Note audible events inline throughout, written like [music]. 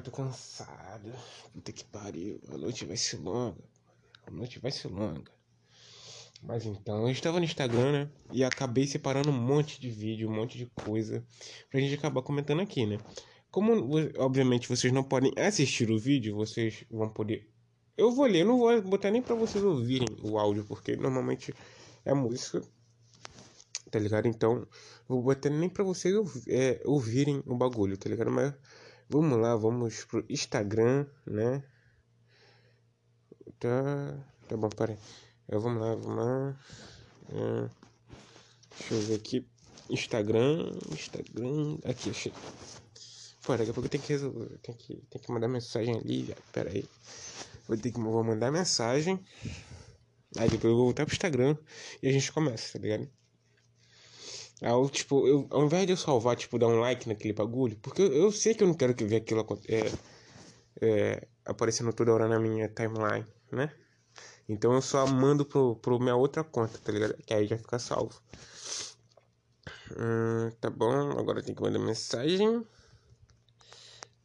cara, tô cansado. Puta que pariu. A noite vai ser longa. A noite vai ser longa. Mas então, eu estava no Instagram, né? E acabei separando um monte de vídeo, um monte de coisa pra gente acabar comentando aqui, né? Como, obviamente, vocês não podem assistir o vídeo, vocês vão poder. Eu vou ler, eu não vou botar nem pra vocês ouvirem o áudio, porque normalmente é música. Tá ligado? Então, vou botar nem pra vocês é, ouvirem o bagulho, tá ligado? Mas vamos lá, vamos pro Instagram, né? Tá, tá bom, peraí. É, vamos lá, vamos lá. É, deixa eu ver aqui. Instagram, Instagram. Aqui, achei. Pô, daqui a pouco eu tenho que resolver. Tem que, tem que mandar mensagem ali, velho. Pera aí. Vou ter que vou mandar mensagem. Aí depois eu vou voltar pro Instagram e a gente começa, tá ligado? Aí, tipo, eu, ao invés de eu salvar, tipo, dar um like naquele bagulho, porque eu, eu sei que eu não quero que ver aquilo é, é, aparecendo toda hora na minha timeline, né? Então eu só mando pro, pro minha outra conta, tá ligado? Que aí já fica salvo. Hum, tá bom, agora tem que mandar mensagem.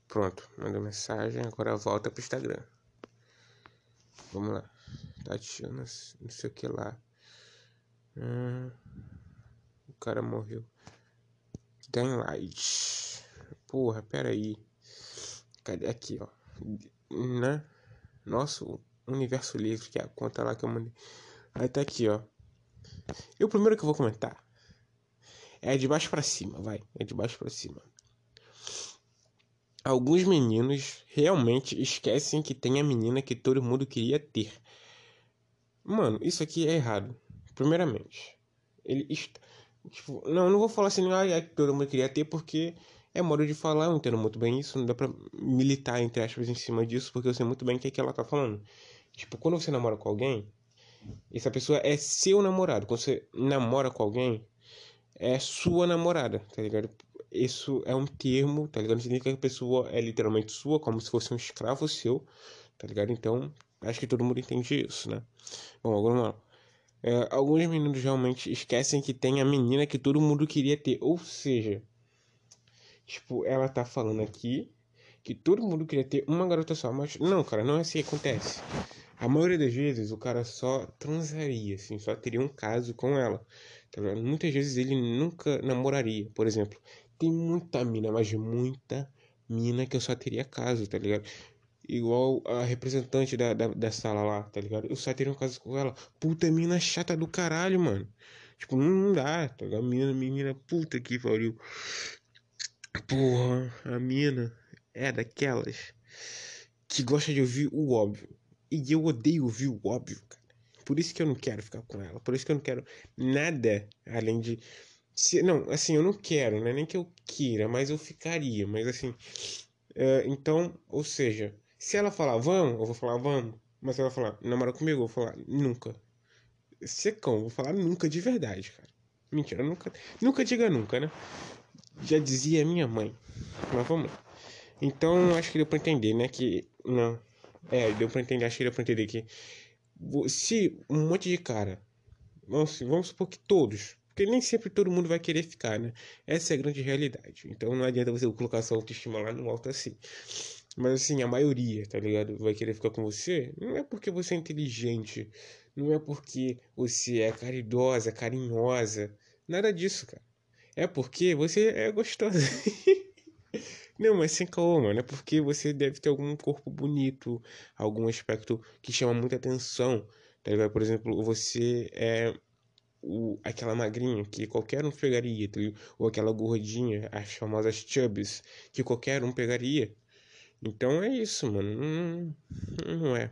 Pronto, mandou mensagem, agora volta pro Instagram. Vamos lá. Tatiana, não sei o que lá. Hum, cara morreu. Light. Porra, pera aí. Cadê aqui, ó? Né? Nosso universo livre, que é a conta lá que eu mandei. Aí tá aqui, ó. E o primeiro que eu vou comentar é de baixo para cima, vai. É de baixo para cima. Alguns meninos realmente esquecem que tem a menina que todo mundo queria ter. Mano, isso aqui é errado. Primeiramente, ele está. Tipo, não, não vou falar assim, ah, é que todo mundo queria ter, porque é modo de falar, eu entendo muito bem isso, não dá pra militar, entre aspas, em cima disso, porque eu sei muito bem o que, é que ela tá falando. Tipo, quando você namora com alguém, essa pessoa é seu namorado. Quando você namora com alguém, é sua namorada, tá ligado? Isso é um termo, tá ligado? Não significa que a pessoa é literalmente sua, como se fosse um escravo seu, tá ligado? Então, acho que todo mundo entende isso, né? Bom, agora não. É, alguns meninos realmente esquecem que tem a menina que todo mundo queria ter. Ou seja, tipo, ela tá falando aqui que todo mundo queria ter uma garota só. Mas não, cara, não é assim que acontece. A maioria das vezes o cara só transaria, assim, só teria um caso com ela. Tá Muitas vezes ele nunca namoraria. Por exemplo, tem muita mina, mas muita mina que eu só teria caso, tá ligado? Igual a representante da, da, da sala lá, tá ligado? Eu só teria um caso com ela. Puta mina chata do caralho, mano. Tipo, não dá, tá ligado? Mina, menina, puta que pariu. Porra, a mina é daquelas que gosta de ouvir o óbvio. E eu odeio ouvir o óbvio, cara. Por isso que eu não quero ficar com ela. Por isso que eu não quero nada além de. Se, não, assim, eu não quero, não é nem que eu queira, mas eu ficaria. Mas assim. Uh, então, ou seja, se ela falar vamos, eu vou falar vamos. Mas se ela falar namora comigo, eu vou falar nunca. Secão, eu vou falar nunca de verdade, cara. Mentira, nunca. Nunca diga nunca, né? Já dizia minha mãe. Mas vamos lá. Então, acho que deu pra entender, né? Que. Não. É, deu pra entender, acho que deu pra entender que se um monte de cara, vamos, vamos supor que todos, porque nem sempre todo mundo vai querer ficar, né? Essa é a grande realidade. Então não adianta você colocar sua autoestima lá no alto assim. Mas assim, a maioria, tá ligado? Vai querer ficar com você. Não é porque você é inteligente. Não é porque você é caridosa, carinhosa. Nada disso, cara. É porque você é gostosa. [laughs] Não, mas sem caô, mano. É porque você deve ter algum corpo bonito, algum aspecto que chama muita atenção. Tá ligado? Por exemplo, você é o, aquela magrinha que qualquer um pegaria, tá ou aquela gordinha, as famosas chubbies, que qualquer um pegaria. Então é isso, mano. Não, não é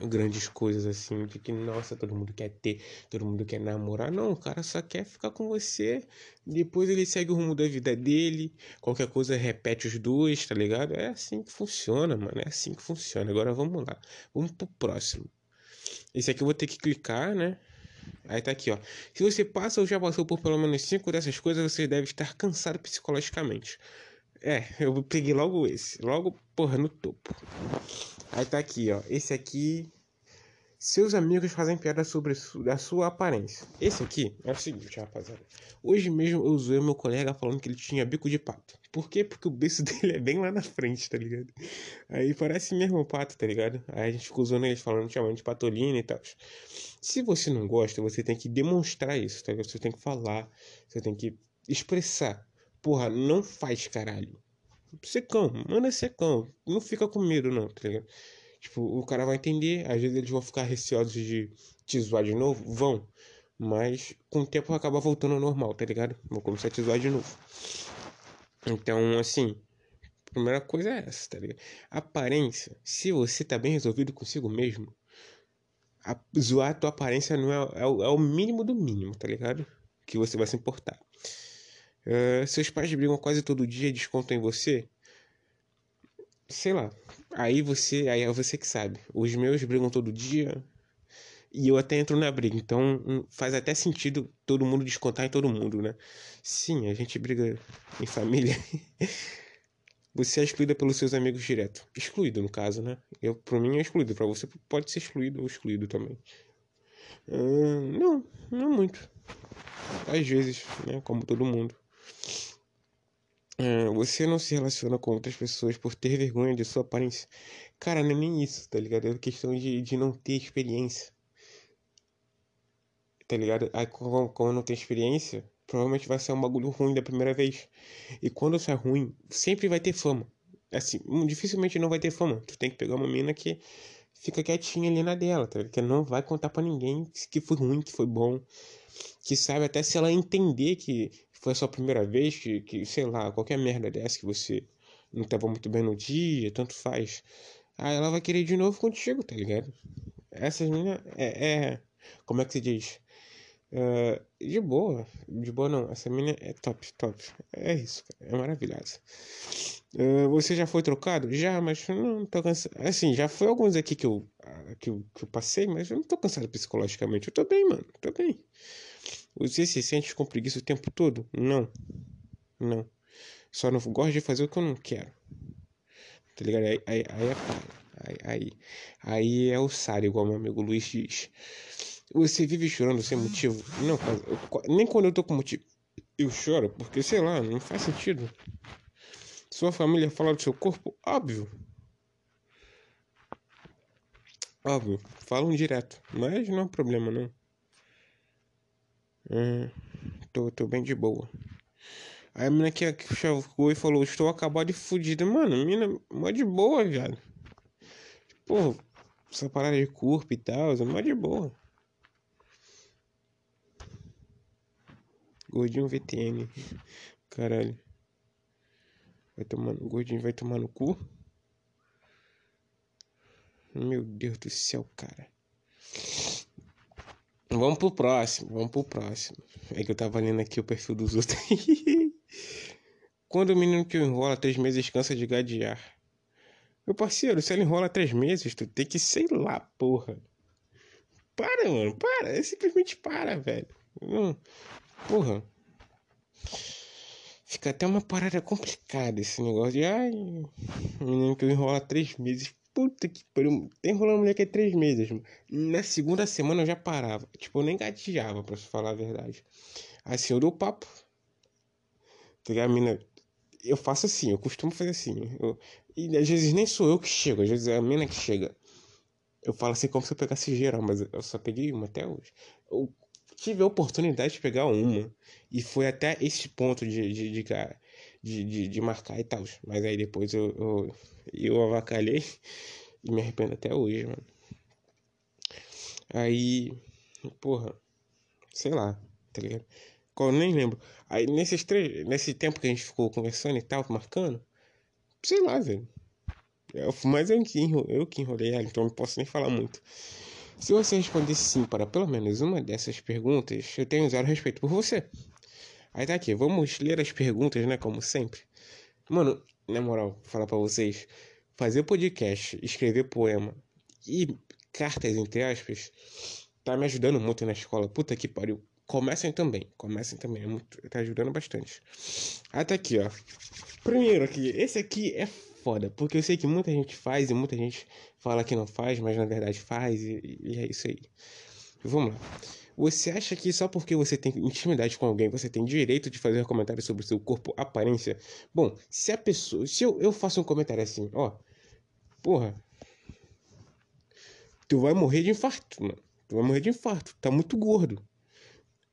grandes coisas assim, de que, nossa, todo mundo quer ter, todo mundo quer namorar. Não, o cara só quer ficar com você. Depois ele segue o rumo da vida dele. Qualquer coisa repete os dois, tá ligado? É assim que funciona, mano. É assim que funciona. Agora vamos lá. Vamos pro próximo. Esse aqui eu vou ter que clicar, né? Aí tá aqui, ó. Se você passa ou já passou por pelo menos cinco dessas coisas, você deve estar cansado psicologicamente. É, [laughs] eu peguei logo esse. Logo, porra, no topo. Aí tá aqui, ó. Esse aqui. Seus amigos fazem piada sobre a sua aparência. Esse aqui é o seguinte, rapaziada. Hoje mesmo eu zoei meu colega falando que ele tinha bico de pato. Por quê? Porque o beijo [laughs] dele é bem lá na frente, tá ligado? Aí parece mesmo pato, tá ligado? Aí a gente ficou zoando eles falando, chamando de patolina e tal. Se você não gosta, você tem que demonstrar isso, tá ligado? Você tem que falar, você tem que expressar. Porra, não faz caralho. Secão, manda secão. Não fica com medo, não, tá ligado? Tipo, o cara vai entender, às vezes eles vão ficar receosos de te zoar de novo, vão. Mas com o tempo acaba voltando ao normal, tá ligado? Vou começar a te zoar de novo. Então, assim, a primeira coisa é essa, tá ligado? Aparência, se você tá bem resolvido consigo mesmo, a, zoar a tua aparência não é, é, é, o mínimo do mínimo, tá ligado? Que você vai se importar. Uh, seus pais brigam quase todo dia e descontam em você. Sei lá, Aí você, aí é você que sabe. Os meus brigam todo dia e eu até entro na briga. Então hum, faz até sentido todo mundo descontar em todo mundo, né? Sim, a gente briga em família. [laughs] você é excluída pelos seus amigos direto. Excluído, no caso, né? Eu, pra mim é excluído. Pra você pode ser excluído ou excluído também. Hum, não, não muito. Às vezes, né? Como todo mundo. É, você não se relaciona com outras pessoas por ter vergonha de sua aparência. Cara, não é nem isso, tá ligado? É questão de, de não ter experiência. Tá ligado? Aí, como, como não tem experiência, provavelmente vai ser um bagulho ruim da primeira vez. E quando isso é ruim, sempre vai ter fama. Assim, hum, dificilmente não vai ter fama. Tu tem que pegar uma mina que fica quietinha ali na dela, tá ligado? Que não vai contar para ninguém que foi ruim, que foi bom. Que sabe até se ela entender que foi a sua primeira vez que, que, sei lá, qualquer merda dessa que você não tava muito bem no dia, tanto faz. Aí ela vai querer de novo contigo, tá ligado? Essas meninas é, é, Como é que se diz? Uh, de boa, de boa não. Essa menina é top, top. É isso, cara. É maravilhosa. Uh, você já foi trocado? Já, mas não tô cansado. Assim, já foi alguns aqui que eu, que eu, que eu passei, mas eu não tô cansado psicologicamente. Eu tô bem, mano. Tô bem. Você se sente com preguiça o tempo todo? Não. Não. Só não gosto de fazer o que eu não quero. Tá ligado? Aí, aí, aí é Aí, aí, aí é o Sara, igual meu amigo Luiz diz. Você vive chorando sem motivo? Não, eu, nem quando eu tô com motivo. Eu choro porque, sei lá, não faz sentido. Sua família fala do seu corpo? Óbvio. Óbvio, falam direto. Mas não é um problema, não. Hum, tô, tô bem de boa. Aí a menina que, chegou e falou, estou acabado de fudida. Mano, menina mó de boa, viado. Pô, essa parada de corpo e tal, é mó de boa. Gordinho VTN. Caralho. Vai tomar, o gordinho vai tomar no cu. Meu Deus do céu, cara. Vamos pro próximo, vamos pro próximo. É que eu tava lendo aqui o perfil dos outros. [laughs] Quando o menino que enrola três meses cansa de gadear. Meu parceiro, se ele enrola três meses, tu tem que, sei lá, porra. Para, mano, para. É simplesmente para, velho. Hum, porra. Fica até uma parada complicada esse negócio de. Ai, menino que enrola três meses. Puta que pariu. Tem rolando mulher que é três meses. Na segunda semana eu já parava. Tipo, eu nem gatilhava, pra falar a verdade. Assim, eu dou papo. Tá ligado? mina. Eu faço assim, eu costumo fazer assim. Eu... E às vezes nem sou eu que chego, às vezes é a mina que chega. Eu falo assim como se eu pegasse geral, mas eu só peguei uma até hoje. Eu tive a oportunidade de pegar uma. E foi até esse ponto de, de, de, de, de, de marcar e tal. Mas aí depois eu, eu, eu avacalhei e me arrependo até hoje, mano. Aí, porra, sei lá, tá ligado? Eu nem lembro. Aí nesses três, nesse tempo que a gente ficou conversando e tal, marcando, sei lá, velho. Eu, mas eu que, eu que enrolei ela, então não posso nem falar muito. Se você responder sim para pelo menos uma dessas perguntas, eu tenho zero respeito por você. Aí tá aqui, vamos ler as perguntas, né? Como sempre. Mano, na moral, falar pra vocês. Fazer podcast, escrever poema e cartas, entre aspas, tá me ajudando muito na escola. Puta que pariu. Comecem também, comecem também, é muito, tá ajudando bastante. Até aqui, ó. Primeiro aqui, esse aqui é foda, porque eu sei que muita gente faz e muita gente fala que não faz, mas na verdade faz, e, e é isso aí. Vamos lá. Você acha que só porque você tem intimidade com alguém, você tem direito de fazer comentários sobre o seu corpo, aparência? Bom, se a pessoa. Se eu, eu faço um comentário assim, ó. Porra. Tu vai morrer de infarto, mano. Tu vai morrer de infarto. Tá muito gordo.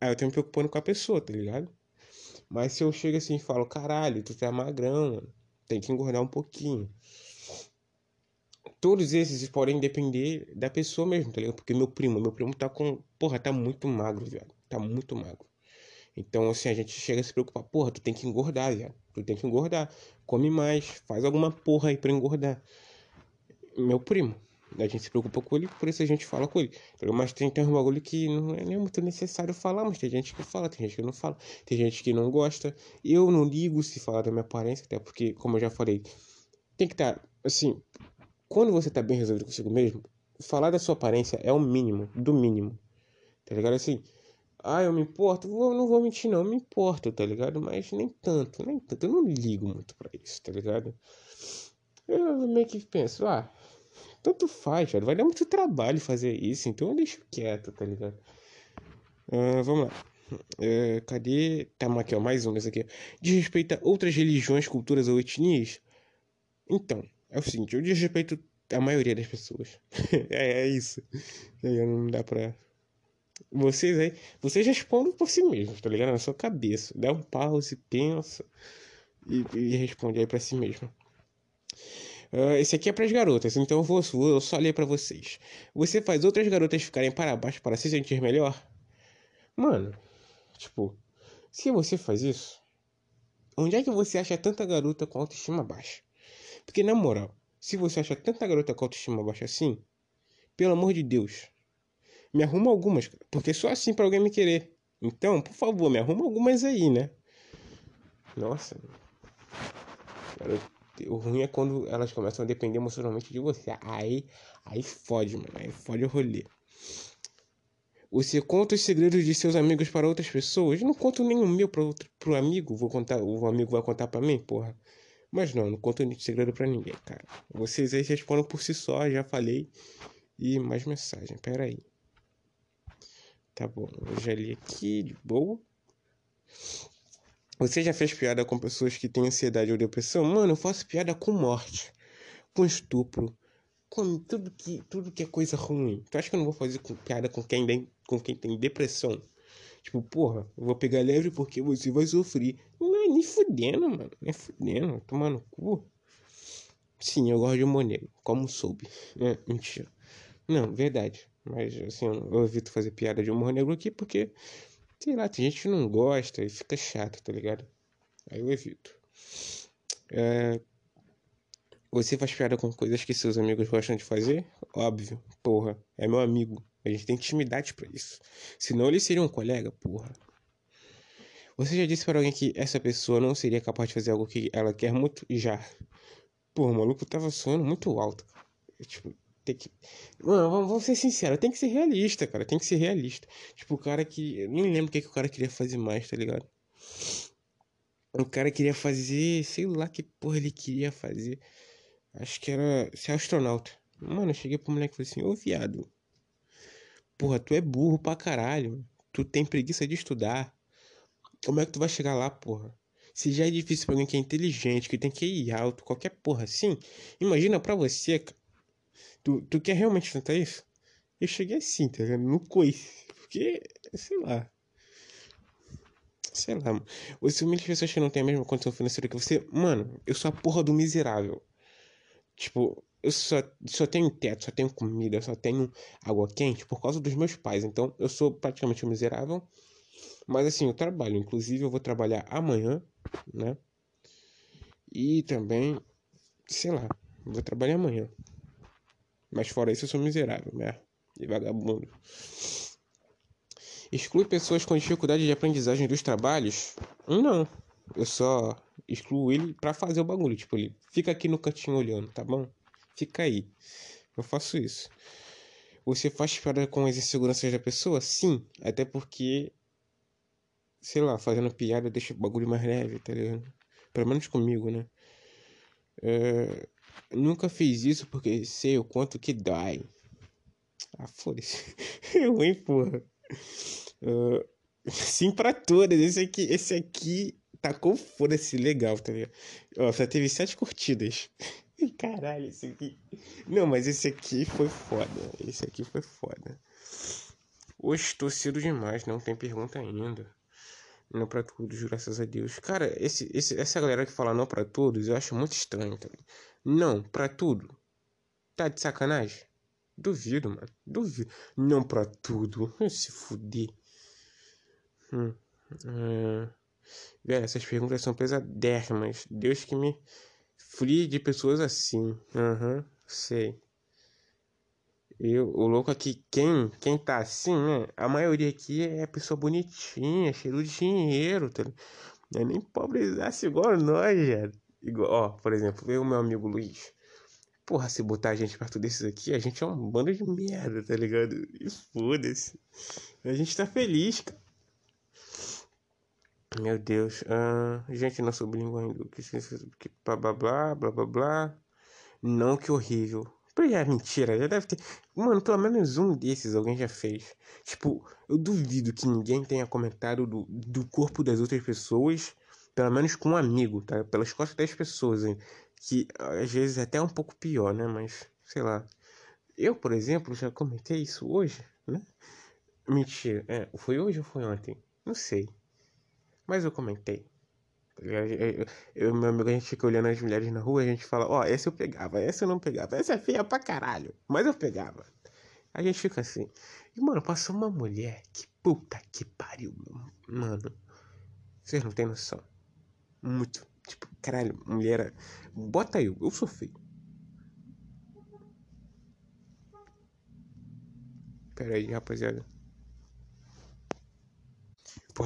Aí eu tenho me preocupando com a pessoa, tá ligado? Mas se eu chego assim e falo, caralho, tu tá magrão, mano. Tem que engordar um pouquinho. Todos esses podem depender da pessoa mesmo, tá ligado? Porque meu primo, meu primo tá com. Porra, tá muito magro, viado. Tá muito magro. Então, assim, a gente chega a se preocupar. Porra, tu tem que engordar, viado. Tu tem que engordar. Come mais. Faz alguma porra aí pra engordar. Meu primo. A gente se preocupa com ele, por isso a gente fala com ele. Mas tem, tem um bagulho que não é nem muito necessário falar, mas tem gente que fala, tem gente que não fala, tem gente que não gosta. Eu não ligo se falar da minha aparência, até porque, como eu já falei, tem que estar, tá, assim, quando você tá bem resolvido consigo mesmo, falar da sua aparência é o mínimo, do mínimo. Tá ligado? Assim, ah, eu me importo? Vou, não vou mentir, não, me importo, tá ligado? Mas nem tanto, nem tanto. Eu não ligo muito pra isso, tá ligado? Eu meio que penso, ah, tanto faz, velho. Vai dar muito trabalho fazer isso, então eu deixo quieto, tá ligado? Uh, vamos lá. Uh, cadê? Tá aqui, ó, mais um desse aqui. Desrespeita outras religiões, culturas ou etnias? Então, é o seguinte, eu desrespeito a maioria das pessoas. [laughs] é, é isso. Aí não dá pra. Vocês aí, vocês respondem por si mesmos, tá ligado? Na sua cabeça. Dá um pause, pensa e, e responde aí pra si mesmo. Uh, esse aqui é para as garotas, então eu vou, vou só ler para vocês. Você faz outras garotas ficarem para baixo para se sentir melhor? Mano, tipo, se você faz isso, onde é que você acha tanta garota com autoestima baixa? Porque na moral, se você acha tanta garota com autoestima baixa assim, pelo amor de Deus, me arruma algumas, porque só assim para alguém me querer. Então, por favor, me arruma algumas aí, né? Nossa. Garoto o ruim é quando elas começam a depender emocionalmente de você. Aí, aí fode, mano. Aí fode o rolê. Você conta os segredos de seus amigos para outras pessoas? Não conto o meu para outro pro amigo. Vou contar, o amigo vai contar para mim, porra. Mas não, não conto segredo para ninguém, cara. Vocês aí respondem por si só, já falei. E mais mensagem, pera aí. Tá bom, eu já li aqui, de boa. Você já fez piada com pessoas que têm ansiedade ou depressão? Mano, eu faço piada com morte, com estupro, com tudo que, tudo que é coisa ruim. Tu acha que eu não vou fazer com, piada com quem, tem, com quem tem depressão? Tipo, porra, eu vou pegar leve porque você vai sofrer. Nem fudendo, mano. Nem fudendo. Tomar no cu. Sim, eu gosto de humor negro. Como soube. É, mentira. Não, verdade. Mas, assim, eu evito fazer piada de humor negro aqui porque Sei lá, tem gente que não gosta e fica chato, tá ligado? Aí eu evito. É... Você faz piada com coisas que seus amigos gostam de fazer? Óbvio, porra, é meu amigo. A gente tem intimidade para isso. Senão ele seria um colega, porra. Você já disse para alguém que essa pessoa não seria capaz de fazer algo que ela quer muito? Já. Porra, o maluco tava sonhando muito alto. Tipo, tem que. Mano, vamos ser sinceros, tem que ser realista, cara. Tem que ser realista. Tipo, o cara que. Eu nem lembro o que, que o cara queria fazer mais, tá ligado? O cara queria fazer. Sei lá que porra ele queria fazer. Acho que era ser astronauta. Mano, eu cheguei pro moleque e falei assim: Ô viado. Porra, tu é burro pra caralho. Tu tem preguiça de estudar. Como é que tu vai chegar lá, porra? Se já é difícil pra alguém que é inteligente, que tem que ir alto, qualquer porra assim. Imagina pra você, cara Tu, tu quer realmente tentar isso? Eu cheguei assim, tá ligado? No coice. Porque, sei lá. Sei lá, mano. Você humilha pessoas que não têm a mesma condição financeira que você. Mano, eu sou a porra do miserável. Tipo, eu só, só tenho teto, só tenho comida, só tenho água quente por causa dos meus pais. Então, eu sou praticamente um miserável. Mas assim, eu trabalho. Inclusive, eu vou trabalhar amanhã, né? E também, sei lá, vou trabalhar amanhã. Mas fora isso, eu sou miserável, né? E vagabundo. Exclui pessoas com dificuldade de aprendizagem dos trabalhos? Não. Eu só excluo ele pra fazer o bagulho. Tipo, ele fica aqui no cantinho olhando, tá bom? Fica aí. Eu faço isso. Você faz piada com as inseguranças da pessoa? Sim. Até porque sei lá, fazendo piada deixa o bagulho mais leve, tá ligado? Pelo menos comigo, né? É, nunca fiz isso porque sei o quanto que dói. Ah, foda-se. [laughs] É ruim, porra. Uh, sim pra todas. Esse aqui, esse aqui tacou foda-se legal, tá ligado? Ó, só teve sete curtidas. [laughs] Caralho, esse aqui. Não, mas esse aqui foi foda. Esse aqui foi foda. Hoje estou cedo demais, não tem pergunta ainda. Não pra todos, graças a Deus. Cara, esse, esse, essa galera que fala não pra todos, eu acho muito estranho, tá? Não, pra tudo. Tá de sacanagem? Duvido, mano. Duvido. Não pra tudo. Se fuder. Hum. É... Velho, essas perguntas são pesadérrimas. Deus que me frie de pessoas assim. Aham, uhum, sei. Eu, o louco aqui, quem, quem tá assim, né? A maioria aqui é pessoa bonitinha, cheiro de dinheiro, tá? É nem pobrezaço igual nós, já. Igual, ó, por exemplo, eu o meu amigo Luiz. Porra, se botar a gente perto desses aqui, a gente é um bando de merda, tá ligado? E foda-se. A gente tá feliz, cara. Meu Deus. Ah, gente, não sou bilíngue ainda. Que blá blá blá blá blá blá. Não, que horrível. É mentira, já deve ter. Mano, pelo menos um desses alguém já fez. Tipo, eu duvido que ninguém tenha comentado do, do corpo das outras pessoas, pelo menos com um amigo, tá? Pelas costas das pessoas, hein? Que às vezes é até um pouco pior, né? Mas, sei lá. Eu, por exemplo, já comentei isso hoje, né? Mentira, é, foi hoje ou foi ontem? Não sei. Mas eu comentei. Eu, eu, meu amigo, a gente fica olhando as mulheres na rua, a gente fala, ó, oh, essa eu pegava, essa eu não pegava, essa é feia pra caralho, mas eu pegava. A gente fica assim. E, mano, passou uma mulher que puta que pariu, mano. Vocês não tem noção. Muito. Tipo, caralho, mulher. Bota eu, eu sou feio. Pera aí, rapaziada.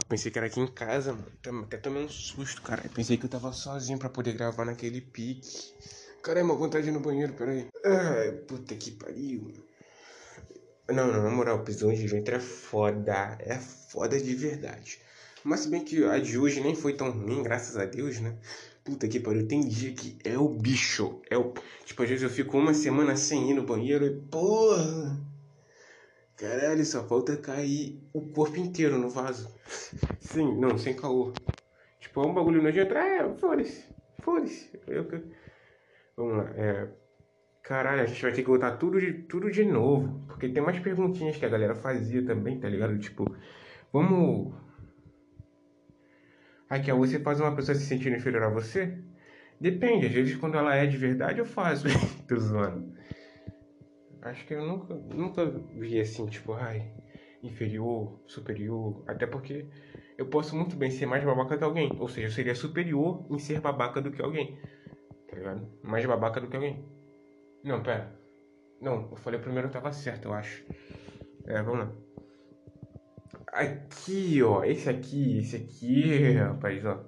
Pensei que era aqui em casa, mano. Até tomei um susto, cara. Pensei que eu tava sozinho pra poder gravar naquele pique. Caramba, vontade de ir no banheiro, peraí. Ai, puta que pariu. Não, não, na moral, prisão de ventre é foda. É foda de verdade. Mas se bem que a de hoje nem foi tão ruim, graças a Deus, né? Puta que pariu, tem dia que é o bicho. É o. Tipo, às vezes eu fico uma semana sem ir no banheiro e, porra. Caralho, só falta cair o corpo inteiro no vaso. Sim, não, sem caô. Tipo, é um bagulho nojento. É, foda-se. Foda-se. Eu... Vamos lá. É... Caralho, a gente vai ter que voltar tudo de, tudo de novo. Porque tem umas perguntinhas que a galera fazia também, tá ligado? Tipo, vamos. Aqui, ó, você faz uma pessoa se sentir inferior a você? Depende, às vezes quando ela é de verdade eu faço. [laughs] Tô zoando. Acho que eu nunca, nunca vi assim, tipo, ai, inferior, superior. Até porque eu posso muito bem ser mais babaca que alguém. Ou seja, eu seria superior em ser babaca do que alguém. Tá ligado? Mais babaca do que alguém. Não, pera. Não, eu falei primeiro eu tava certo, eu acho. É, vamos lá. Aqui, ó. Esse aqui, esse aqui, rapaz, ó.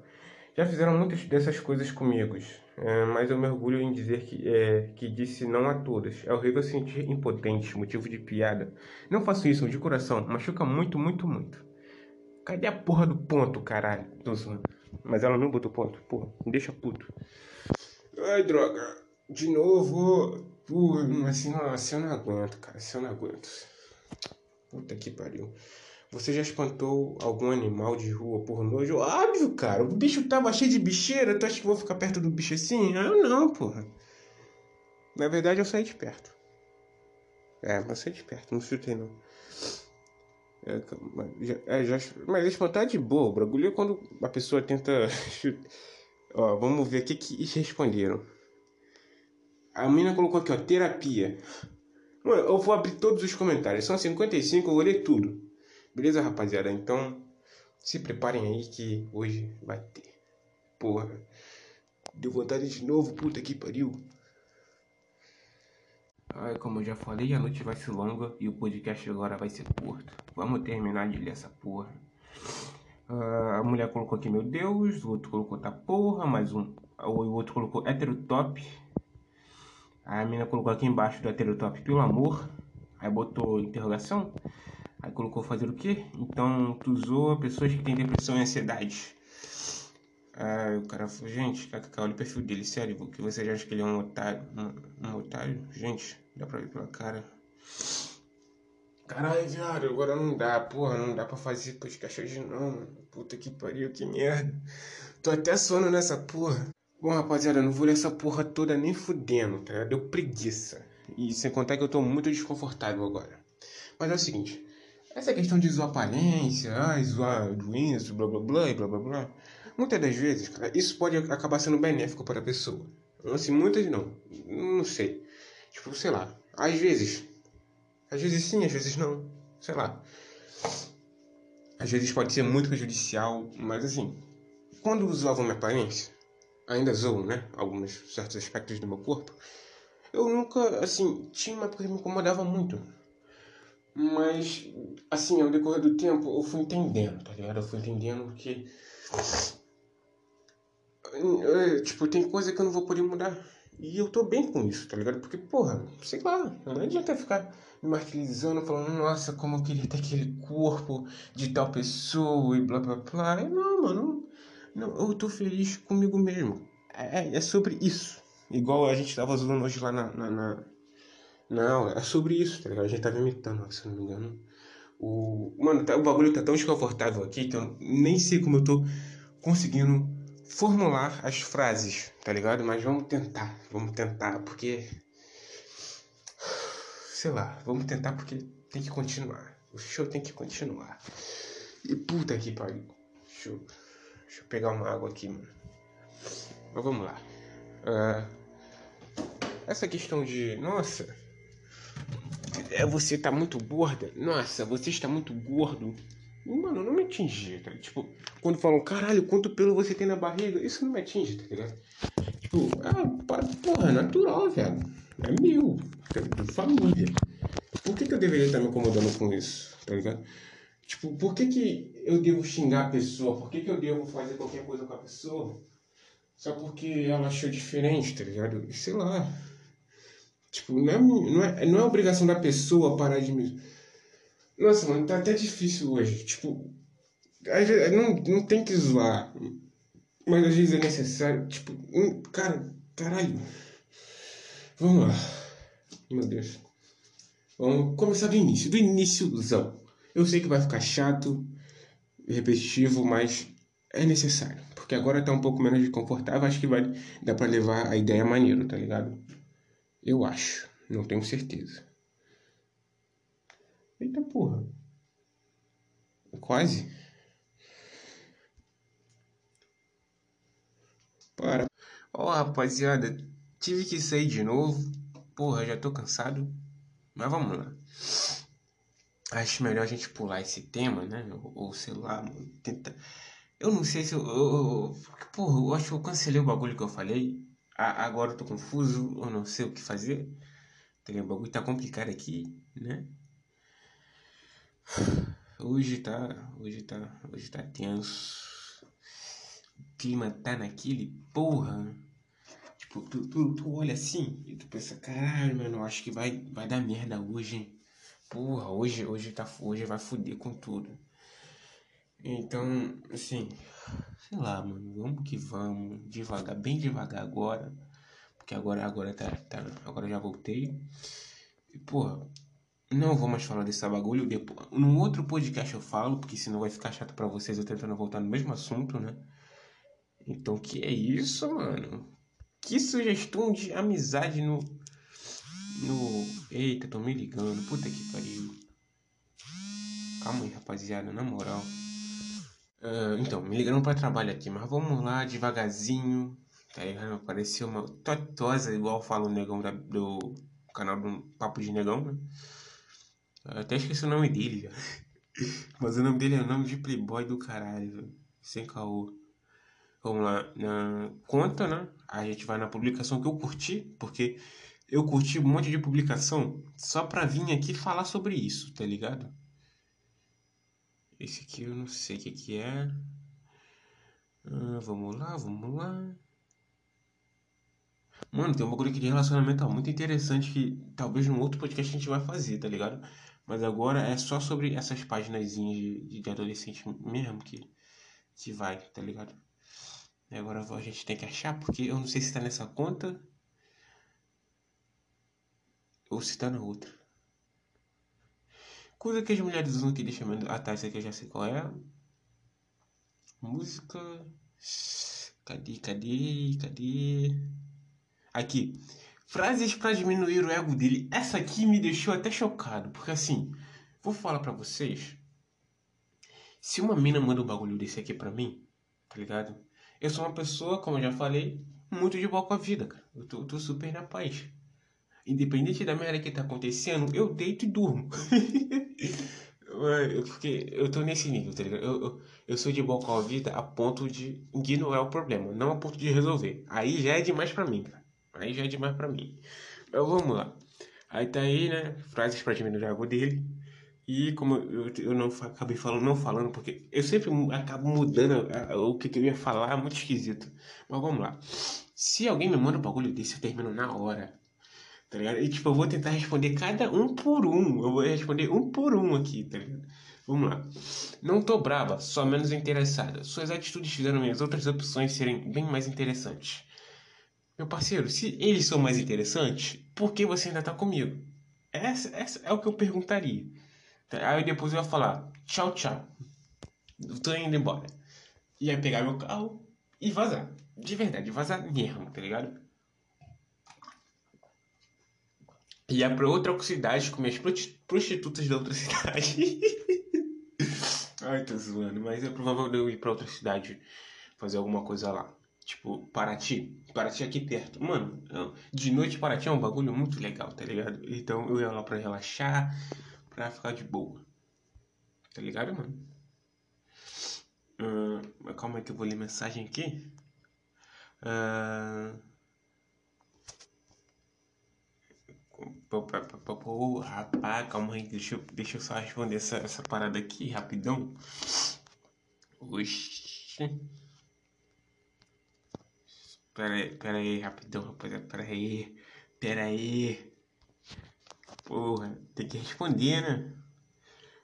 Já fizeram muitas dessas coisas comigo, é, mas eu me orgulho em dizer que, é, que disse não a todas. É horrível sentir impotente, motivo de piada. Não faço isso de coração, machuca muito, muito, muito. Cadê a porra do ponto, caralho? Tô. Mas ela não botou ponto, porra, me deixa puto. Ai, droga. De novo. Porra, assim, assim eu não aguento, cara. Assim eu não aguento. Puta que pariu. Você já espantou algum animal de rua por nojo? Óbvio, cara. O bicho tava cheio de bicheira. Tu acha que vou ficar perto do bicho assim? Ah, eu não, porra. Na verdade, eu saí de perto. É, mas saí de perto. Não chutei, não. É, já, é, já, mas espantar de boa. O bagulho é quando a pessoa tenta... [laughs] ó, vamos ver o que que responderam. A menina colocou aqui, ó, terapia. Mano, eu vou abrir todos os comentários. São 55, eu vou ler tudo. Beleza, rapaziada? Então, se preparem aí que hoje vai ter. Porra. Deu vontade de novo, puta que pariu. Ai, como eu já falei, a noite vai ser longa e o podcast agora vai ser curto. Vamos terminar de ler essa porra. Uh, a mulher colocou aqui, meu Deus. O outro colocou, tá porra. Mais um. O outro colocou heterotop. A menina colocou aqui embaixo do heterotop, pelo amor. Aí botou interrogação. Aí colocou fazer o quê? Então tu zoa pessoas que têm depressão e ansiedade. Aí o cara falou, gente, olha o perfil dele, sério, que você acha que ele é um otário? Um, um otário? Gente, dá pra ver pela cara. Caralho, viado, agora não dá, porra, não dá pra fazer podcast hoje não. Puta que pariu, que merda. Tô até sono nessa porra. Bom, rapaziada, não vou ler essa porra toda nem fudendo, tá? Deu preguiça. E sem contar que eu tô muito desconfortável agora. Mas é o seguinte, essa questão de zoar aparência, ai, zoar doença, blá blá blá e blá blá blá. Muitas das vezes, cara, isso pode acabar sendo benéfico para a pessoa. Assim, muitas não. Não sei. Tipo, sei lá. Às vezes. Às vezes sim, às vezes não. Sei lá. Às vezes pode ser muito prejudicial, mas assim. Quando usava minha aparência, ainda zoo, né? Alguns certos aspectos do meu corpo. Eu nunca, assim, tinha uma coisa que me incomodava muito. Mas, assim, ao decorrer do tempo, eu fui entendendo, tá ligado? Eu fui entendendo que. Tipo, tem coisa que eu não vou poder mudar. E eu tô bem com isso, tá ligado? Porque, porra, sei lá, não adianta ficar me martirizando, falando, nossa, como eu queria ter aquele corpo de tal pessoa e blá blá blá. Não, mano, não, eu tô feliz comigo mesmo. É, é sobre isso. Igual a gente tava zoando hoje lá na, na, na, aula. É sobre isso, tá ligado? A gente tava imitando, se não me engano. O... Mano, tá, o bagulho tá tão desconfortável aqui que eu nem sei como eu tô conseguindo formular as frases, tá ligado? Mas vamos tentar, vamos tentar, porque. Sei lá, vamos tentar porque tem que continuar. O show tem que continuar. E puta que pariu. Deixa eu, deixa eu pegar uma água aqui, mano. Mas vamos lá. Uh, essa questão de. Nossa. É, você tá muito gorda. Nossa, você está muito gordo. Mano, não me atinge, tá? Tipo, quando falam, caralho, quanto pelo você tem na barriga, isso não me atinge, tá ligado? Tipo, ah, porra, é natural, velho. É meu, é de família. Por que, que eu deveria estar me incomodando com isso, tá ligado? Tipo, por que, que eu devo xingar a pessoa? Por que, que eu devo fazer qualquer coisa com a pessoa? Só porque ela achou diferente, tá ligado? Sei lá. Tipo, não é, não é, não é obrigação da pessoa parar de me nossa, mano, tá até difícil hoje. Tipo, às vezes não, não tem que zoar. Mas às vezes é necessário. Tipo, um, cara, caralho. Vamos lá. Meu Deus. Vamos começar do início. Do iníciozão. Eu sei que vai ficar chato, repetitivo, mas é necessário. Porque agora tá um pouco menos desconfortável. Acho que vai dar pra levar a ideia maneiro, tá ligado? Eu acho. Não tenho certeza. Eita porra. Quase. Para. Ó, oh, rapaziada, tive que sair de novo. Porra, já tô cansado. Mas vamos lá. Acho melhor a gente pular esse tema, né? Ou, ou sei lá, tenta. Eu não sei se eu, eu, eu. Porra, eu acho que eu cancelei o bagulho que eu falei. A, agora eu tô confuso, eu não sei o que fazer. O bagulho tá complicado aqui, né? Hoje tá, hoje tá, hoje tá tenso. O clima tá naquele porra. Tipo, tu, tu, tu olha assim e tu pensa, caralho, mano, acho que vai, vai dar merda hoje, hein? Porra, hoje, hoje, tá, hoje vai foder com tudo. Então, assim, sei lá, mano, vamos que vamos, devagar, bem devagar agora. Porque agora, agora tá, tá agora já voltei. E, porra, não vou mais falar desse bagulho. Depois, num outro podcast eu falo, porque senão vai ficar chato para vocês eu tentando voltar no mesmo assunto, né? Então, que é isso, mano? Que sugestão de amizade no. No. Eita, tô me ligando. Puta que pariu. Calma aí, rapaziada, na moral. Uh, então, me ligando para trabalho aqui, mas vamos lá devagarzinho. Tá ligado? Apareceu uma totosa, igual fala o negão da, do canal do Papo de Negão, né? até esqueci o nome dele, [laughs] Mas o nome dele é o nome de playboy do caralho, Sem caô. Vamos lá. Na conta, né? A gente vai na publicação que eu curti, porque eu curti um monte de publicação só pra vir aqui falar sobre isso, tá ligado? Esse aqui eu não sei o que, que é. Ah, vamos lá, vamos lá. Mano, tem um bagulho aqui de relacionamento muito interessante que talvez num outro podcast a gente vai fazer, tá ligado? Mas agora é só sobre essas páginas de, de adolescente mesmo que, que vai, tá ligado? E agora a gente tem que achar, porque eu não sei se tá nessa conta ou se tá na outra. Coisa que as mulheres usam que menos. Ah tá, essa aqui eu já sei qual é. Música. Cadê, cadê, cadê? Aqui. Frases para diminuir o ego dele. Essa aqui me deixou até chocado. Porque assim, vou falar para vocês. Se uma mina manda um bagulho desse aqui pra mim, tá ligado? Eu sou uma pessoa, como eu já falei, muito de boa com a vida, cara. Eu tô, eu tô super na paz. Independente da merda que tá acontecendo, eu deito e durmo. [laughs] Porque eu tô nesse nível, tá ligado? Eu, eu, eu sou de boa com a vida a ponto de ignorar o problema, não a ponto de resolver. Aí já é demais pra mim, cara. Aí já é demais pra mim. Mas vamos lá. Aí tá aí, né? Frases pra diminuir o água dele. E como eu, eu não acabei falando, não falando, porque eu sempre acabo mudando o que, que eu ia falar, é muito esquisito. Mas vamos lá. Se alguém me manda um bagulho desse, eu termino na hora. Tá ligado? E tipo, eu vou tentar responder cada um por um. Eu vou responder um por um aqui, tá ligado? Vamos lá. Não tô brava, só menos interessada. Suas atitudes fizeram minhas outras opções serem bem mais interessantes. Meu parceiro, se eles são mais interessantes, por que você ainda tá comigo? Essa, essa é o que eu perguntaria. Aí depois eu ia falar, tchau, tchau. Eu tô indo embora. Ia pegar meu carro e vazar. De verdade, vazar mesmo, tá ligado? Ia pra outra cidade com minhas prostitutas da outra [laughs] cidade. Ai, tô zoando, mas é provável eu ir pra outra cidade fazer alguma coisa lá. Tipo, Paraty. Paraty é aqui perto. Mano, de noite Paraty é um bagulho muito legal, tá ligado? Então eu ia lá pra relaxar, pra ficar de boa. Tá ligado, mano? Uh, calma aí que eu vou ler mensagem aqui. Uh... Rapaz, calma aí, deixa eu, deixa eu só responder essa, essa parada aqui rapidão. Oxi. Pera aí, pera aí, rapidão, rapaziada. Pera aí. Pera aí. Porra, tem que responder, né?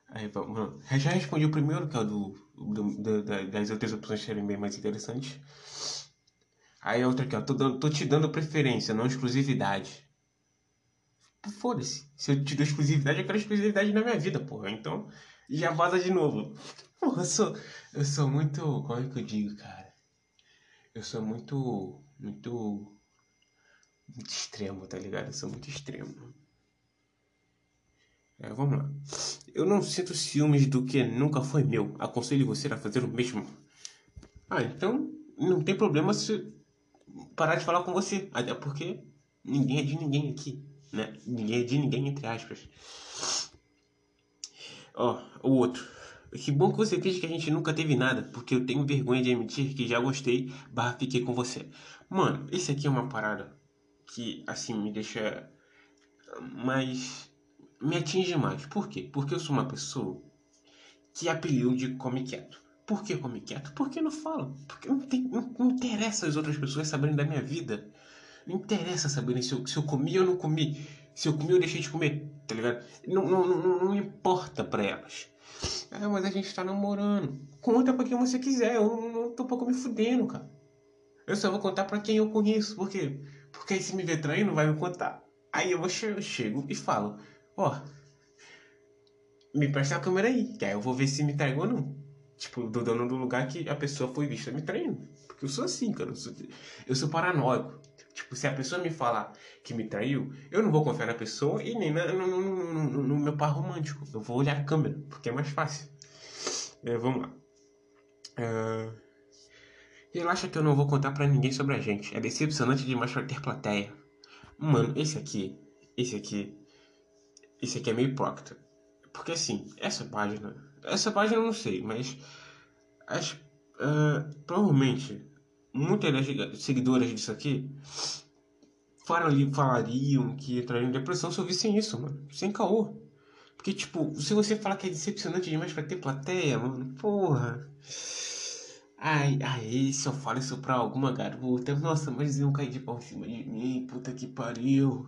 Aí, vamos. Já respondi o primeiro, que é o do, do, do, das outras opções serem bem mais interessantes. Aí outra aqui, ó. Tô, tô te dando preferência, não exclusividade. Foda-se. Se eu te dou exclusividade, eu quero exclusividade na minha vida, porra. Então, já vaza de novo. Porra, eu sou. Eu sou muito. Como é que eu digo, cara? eu sou muito, muito, muito extremo, tá ligado? Eu sou muito extremo. É, vamos lá. Eu não sinto ciúmes do que nunca foi meu. Aconselho você a fazer o mesmo. Ah, então não tem problema se parar de falar com você. Até porque ninguém é de ninguém aqui, né? De ninguém, entre aspas. Ó, o outro. Que bom que você fez que a gente nunca teve nada, porque eu tenho vergonha de admitir que já gostei, barra fiquei com você. Mano, esse aqui é uma parada que, assim, me deixa mais... me atinge mais. Por quê? Porque eu sou uma pessoa que apelido de come quieto. Por que come quieto? Porque não falo. Porque não, tem, não, não interessa as outras pessoas saberem da minha vida. Não interessa saberem se eu, se eu comi ou não comi. Se eu comi ou deixei de comer, tá ligado? Não, não, não, não importa pra elas. Ah, mas a gente tá namorando. Conta pra quem você quiser. Eu não, não tô pouco me fudendo, cara. Eu só vou contar pra quem eu conheço. Por quê? Porque aí se me ver traindo, vai me contar. Aí eu vou eu chego e falo, ó, me presta a câmera aí, que aí eu vou ver se me traiu ou não. Tipo, do dono do lugar que a pessoa foi vista me traindo. Porque eu sou assim, cara. Eu sou, eu sou paranoico. Tipo, se a pessoa me falar que me traiu, eu não vou confiar na pessoa e nem no, no, no, no meu par romântico. Eu vou olhar a câmera, porque é mais fácil. É, vamos lá. Uh... Ele acha que eu não vou contar para ninguém sobre a gente. É decepcionante demais pra ter plateia. Mano, esse aqui, esse aqui, esse aqui é meio hipócrita. Porque assim, essa página, essa página eu não sei, mas as, uh, provavelmente muitas seguidoras disso aqui falariam que entrariam em depressão se ouvissem isso, mano. Sem caô. Porque, tipo, se você falar que é decepcionante demais pra ter plateia, mano, porra. Ai, ai, se eu falo isso pra alguma garota, nossa, mas iam cair de pau em cima de mim, puta que pariu.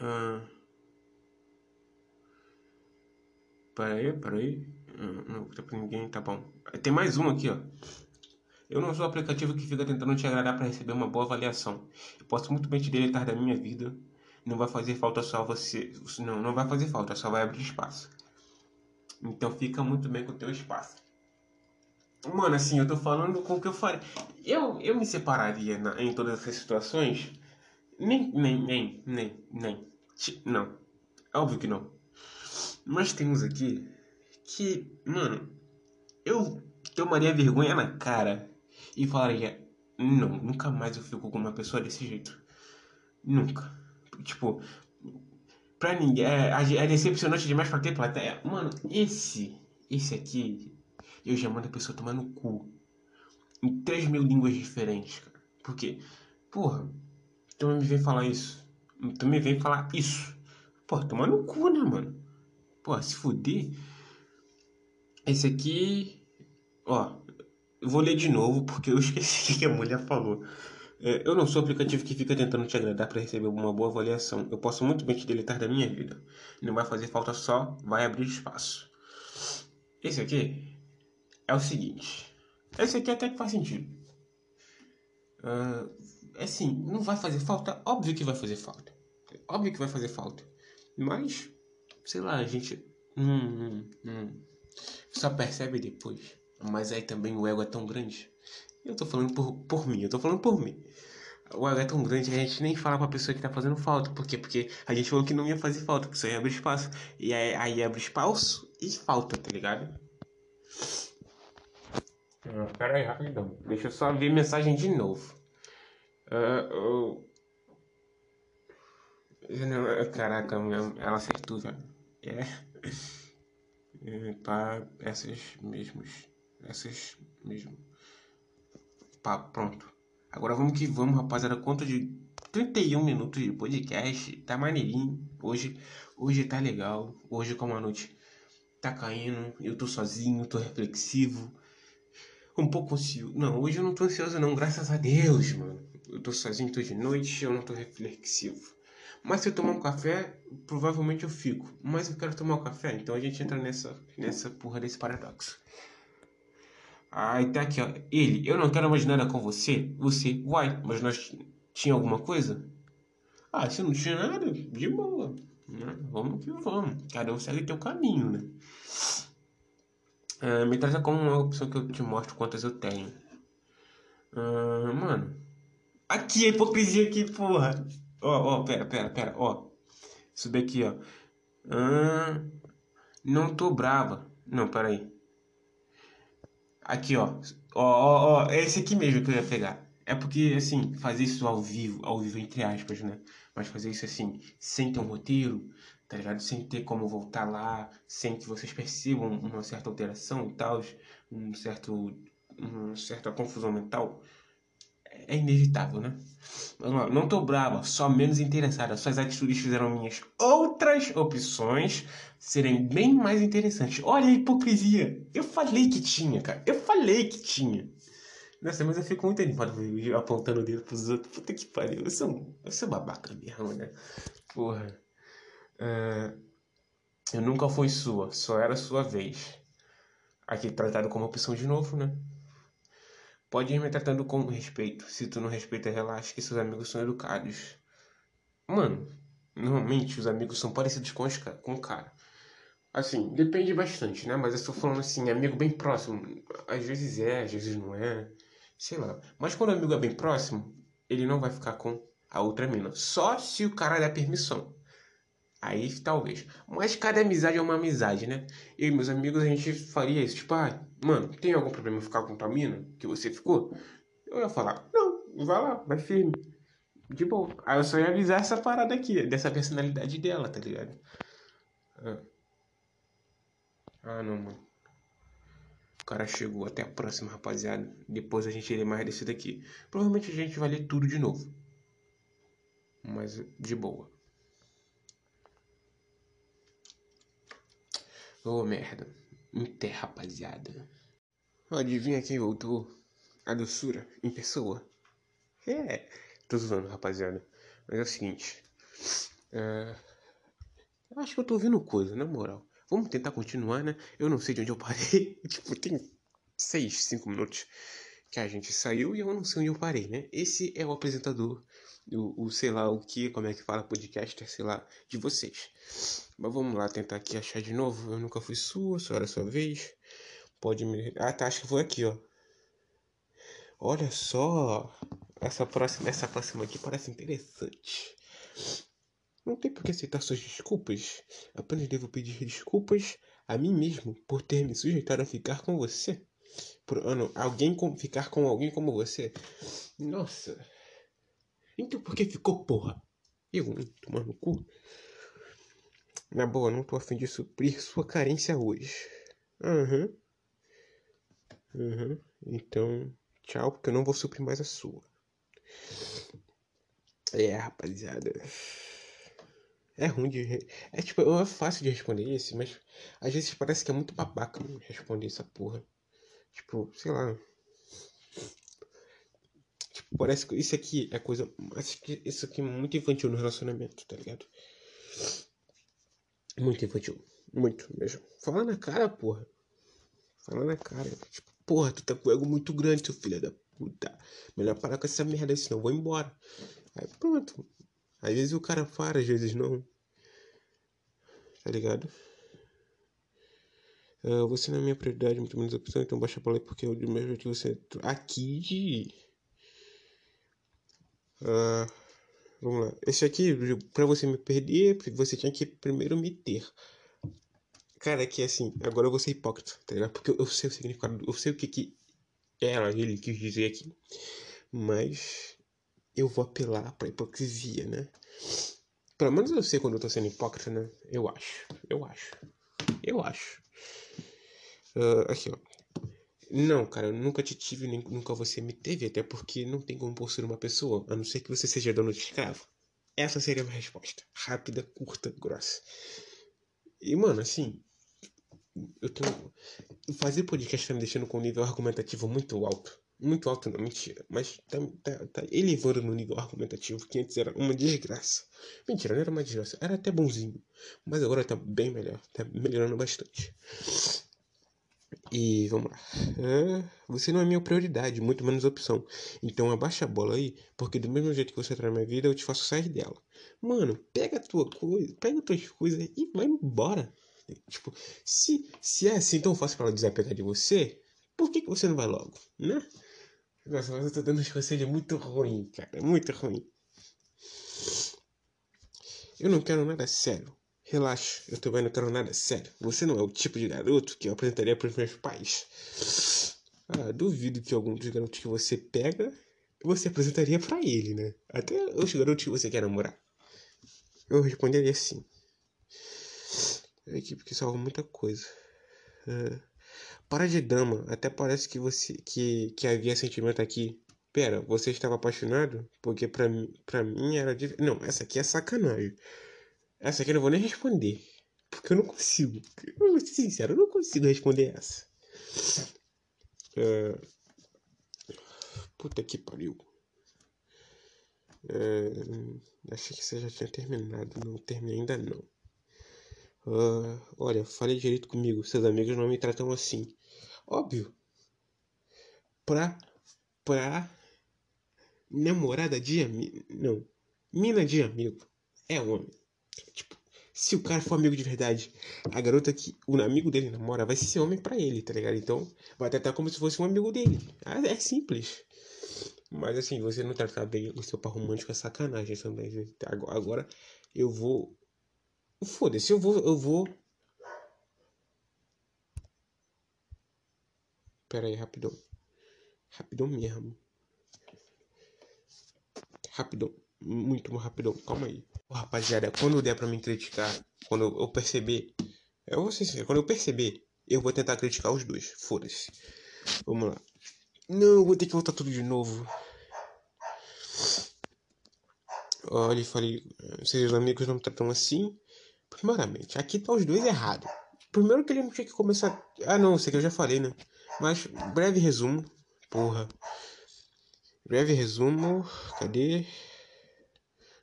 Ah. Pera aí, pera aí. Hum, não tá pra ninguém, tá bom. Tem mais um aqui, ó. Eu não sou o aplicativo que fica tentando te agradar para receber uma boa avaliação. Eu posso muito bem te deletar da minha vida. Não vai fazer falta só você. Não, não vai fazer falta, só vai abrir espaço. Então fica muito bem com o teu espaço. Mano, assim, eu tô falando com o que eu faria. Eu, eu me separaria na, em todas essas situações? Nem, nem, nem, nem, nem. Não. Óbvio que não. Mas tem uns aqui que, mano, eu tomaria vergonha na cara e falaria: Não, nunca mais eu fico com uma pessoa desse jeito. Nunca. Tipo, pra ninguém. É, é decepcionante demais pra ter plateia. Mano, esse. Esse aqui. Eu já mando a pessoa tomar no cu. Em 3 mil línguas diferentes, cara. Por quê? Porra, tu me vem falar isso. Tu me vem falar isso. Porra, tomar no cu, né, mano? Porra, se fuder. Esse aqui. Ó, vou ler de novo porque eu [laughs] esqueci o que a mulher falou. É, eu não sou aplicativo que fica tentando te agradar para receber uma boa avaliação. Eu posso muito bem te deletar da minha vida. Não vai fazer falta só, vai abrir espaço. Esse aqui é o seguinte. Esse aqui até que faz sentido. Uh, assim, não vai fazer falta? Óbvio que vai fazer falta. Óbvio que vai fazer falta. Mas, sei lá, a gente hum, hum, hum, só percebe depois. Mas aí também o ego é tão grande. Eu tô falando por, por mim, eu tô falando por mim. O ego é tão grande que a gente nem fala pra pessoa que tá fazendo falta. Por quê? Porque a gente falou que não ia fazer falta, que só ia abrir espaço. E aí, aí abre espaço e falta, tá ligado? Ah, pera aí, rapidão. Deixa eu só ver mensagem de novo. Uh, uh... Caraca, ela acertou, velho. É. Tá, essas mesmos essas mesmo. Pá, pronto. Agora vamos que vamos, rapaziada. Conta de 31 minutos de podcast. Tá maneirinho. Hoje, hoje tá legal. Hoje, como a noite tá caindo, eu tô sozinho, tô reflexivo. Um pouco ansioso. Não, hoje eu não tô ansioso, não. Graças a Deus, mano. Eu tô sozinho, tô de noite, eu não tô reflexivo. Mas se eu tomar um café, provavelmente eu fico. Mas eu quero tomar um café, então a gente entra nessa, nessa porra desse paradoxo. Aí tá aqui, ó. Ele, eu não quero mais nada com você. Você, vai. Mas nós tinha alguma coisa? Ah, se não tinha nada, de boa. Né? Vamos que vamos. Cada um segue teu caminho, né? Ah, me trata como uma opção que eu te mostro quantas eu tenho. Ah, mano. Aqui, a hipocrisia aqui, porra. Ó, ó, pera, pera, pera, ó. Subir aqui, ó. Ah, não tô brava. Não, pera aí. Aqui, ó. Ó, ó, ó. É esse aqui mesmo que eu ia pegar. É porque, assim, fazer isso ao vivo, ao vivo entre aspas, né? Mas fazer isso assim, sem ter um roteiro, tá ligado? Sem ter como voltar lá, sem que vocês percebam uma certa alteração e tal, um certo, uma certa confusão mental é inevitável, né? Mas, não tô brava, só menos interessada. Suas atitudes fizeram minhas outras opções serem bem mais interessantes. Olha a hipocrisia. Eu falei que tinha, cara. Eu falei que tinha. Nossa, mas eu fico muito animado apontando o dedo pros outros. Puta que pariu. Eu sou, eu sou babaca mesmo, né? Porra. Uh, eu nunca fui sua, só era sua vez. Aqui tratado como opção de novo, né? Pode ir me tratando com respeito. Se tu não respeita, relaxa que seus amigos são educados. Mano, normalmente os amigos são parecidos com, os, com o cara. Assim, depende bastante, né? Mas eu estou falando assim, amigo bem próximo. Às vezes é, às vezes não é. Sei lá. Mas quando o amigo é bem próximo, ele não vai ficar com a outra mina. Só se o cara der permissão. Aí talvez. Mas cada amizade é uma amizade, né? Eu e meus amigos a gente faria isso. Tipo, ah, mano, tem algum problema ficar com tua mina? Que você ficou? Eu ia falar, não, vai lá, vai firme. De boa. Aí eu só ia avisar essa parada aqui, dessa personalidade dela, tá ligado? Ah, ah não, mano. O cara chegou. Até a próxima, rapaziada. Depois a gente lê mais desse daqui. Provavelmente a gente vai ler tudo de novo. Mas de boa. Ô oh, merda. Inter, rapaziada. Adivinha quem voltou? A doçura, em pessoa. É. Tô zoando, rapaziada. Mas é o seguinte. É... Acho que eu tô ouvindo coisa, na moral. Vamos tentar continuar, né? Eu não sei de onde eu parei. [laughs] tipo, tem seis, cinco minutos que a gente saiu e eu não sei onde eu parei, né? Esse é o apresentador, o, o sei lá o que, como é que fala podcaster, sei lá, de vocês. Mas vamos lá tentar aqui achar de novo. Eu nunca fui sua, só era sua vez. Pode me. Ah, tá, acho que foi aqui, ó. Olha só. Essa próxima, essa próxima aqui parece interessante. Não tem por que aceitar suas desculpas. Apenas devo pedir desculpas a mim mesmo por ter me sujeitado a ficar com você. Por ano, alguém com, ficar com alguém como você. Nossa. Então por que ficou, porra? Eu, tomando no cu. Na boa, não tô afim de suprir sua carência hoje. Aham. Uhum. Aham. Uhum. Então, tchau, porque eu não vou suprir mais a sua. É, rapaziada. É ruim de. É tipo, é fácil de responder isso, mas às vezes parece que é muito babaca responder essa porra. Tipo, sei lá. Parece que isso aqui é coisa. Acho que isso aqui é muito infantil no relacionamento, tá ligado? Muito infantil. Muito mesmo. Fala na cara, porra. Fala na cara. Tipo, porra, tu tá com o ego muito grande, seu filho da puta. Melhor parar com essa merda, senão eu vou embora. Aí pronto. Às vezes o cara para, às vezes não. Tá ligado? Uh, você não é minha prioridade, muito menos opção, então baixa pra lá porque eu do mesmo que você. Aqui de. Uh, vamos lá. Esse aqui, pra você me perder, você tinha que primeiro me ter. Cara, é que assim, agora eu vou ser hipócrita, tá ligado? Porque eu sei o significado, eu sei o que que ela, ele quis dizer aqui. Mas eu vou apelar pra hipocrisia, né? Pelo menos eu sei quando eu tô sendo hipócrita, né? Eu acho. Eu acho. Eu acho. Uh, aqui, ó. Não, cara, eu nunca te tive, nem nunca você me teve, até porque não tem como possuir uma pessoa, a não ser que você seja dono de escravo. Essa seria a minha resposta. Rápida, curta, grossa. E, mano, assim. Eu tenho. Fazer podcast tá me deixando com um nível argumentativo muito alto. Muito alto, não, mentira. Mas tá, tá, tá elevando no nível argumentativo, que antes era uma desgraça. Mentira, não era uma desgraça, era até bonzinho. Mas agora tá bem melhor, tá melhorando bastante. E vamos lá. Você não é minha prioridade, muito menos opção. Então abaixa a bola aí, porque do mesmo jeito que você na minha vida, eu te faço sair dela. Mano, pega a tua coisa, pega as tuas coisas e vai embora. Tipo, se, se é assim tão fácil para ela desapegar de você, por que, que você não vai logo, né? Nossa, mas eu tô dando uns conselhos muito ruim, cara. Muito ruim. Eu não quero nada sério. Relaxa, eu também não quero nada sério. Você não é o tipo de garoto que eu apresentaria para os meus pais. Ah, duvido que algum dos garotos que você pega, você apresentaria para ele, né? Até os garotos que você quer namorar. Eu responderia sim. É a equipe que salva muita coisa. É... Para de drama. Até parece que você que, que havia sentimento aqui. Pera, você estava apaixonado? Porque pra, pra mim era. Não, essa aqui é sacanagem. Essa aqui eu não vou nem responder. Porque eu não consigo. Eu vou ser sincero, eu não consigo responder essa. É... Puta que pariu. É... Achei que você já tinha terminado. Não terminei ainda não. Uh, olha, fale direito comigo. Seus amigos não me tratam assim. Óbvio. Pra. Pra. Namorada de amigo. Não. Mina de amigo. É homem. Tipo, se o cara for amigo de verdade, a garota que o amigo dele namora vai ser homem para ele, tá ligado? Então, vai tratar como se fosse um amigo dele. Ah, é simples. Mas assim, você não tratar bem o seu par romântico é sacanagem também. Agora eu vou Foda-se, eu vou. Eu vou. Pera aí, rapidão. Rapidão mesmo. Rapidão. Muito rapidão. Calma aí. Rapaziada, quando der pra me criticar, quando eu perceber. Eu vou ser sincero, quando eu perceber, eu vou tentar criticar os dois. Foda-se. Vamos lá. Não, vou ter que voltar tudo de novo. Olha, falei. Seus amigos não me tratam assim. Primeiramente, aqui tá os dois errados. Primeiro que ele não tinha que começar. Ah, não, sei que eu já falei, né? Mas, breve resumo. Porra. Breve resumo. Cadê?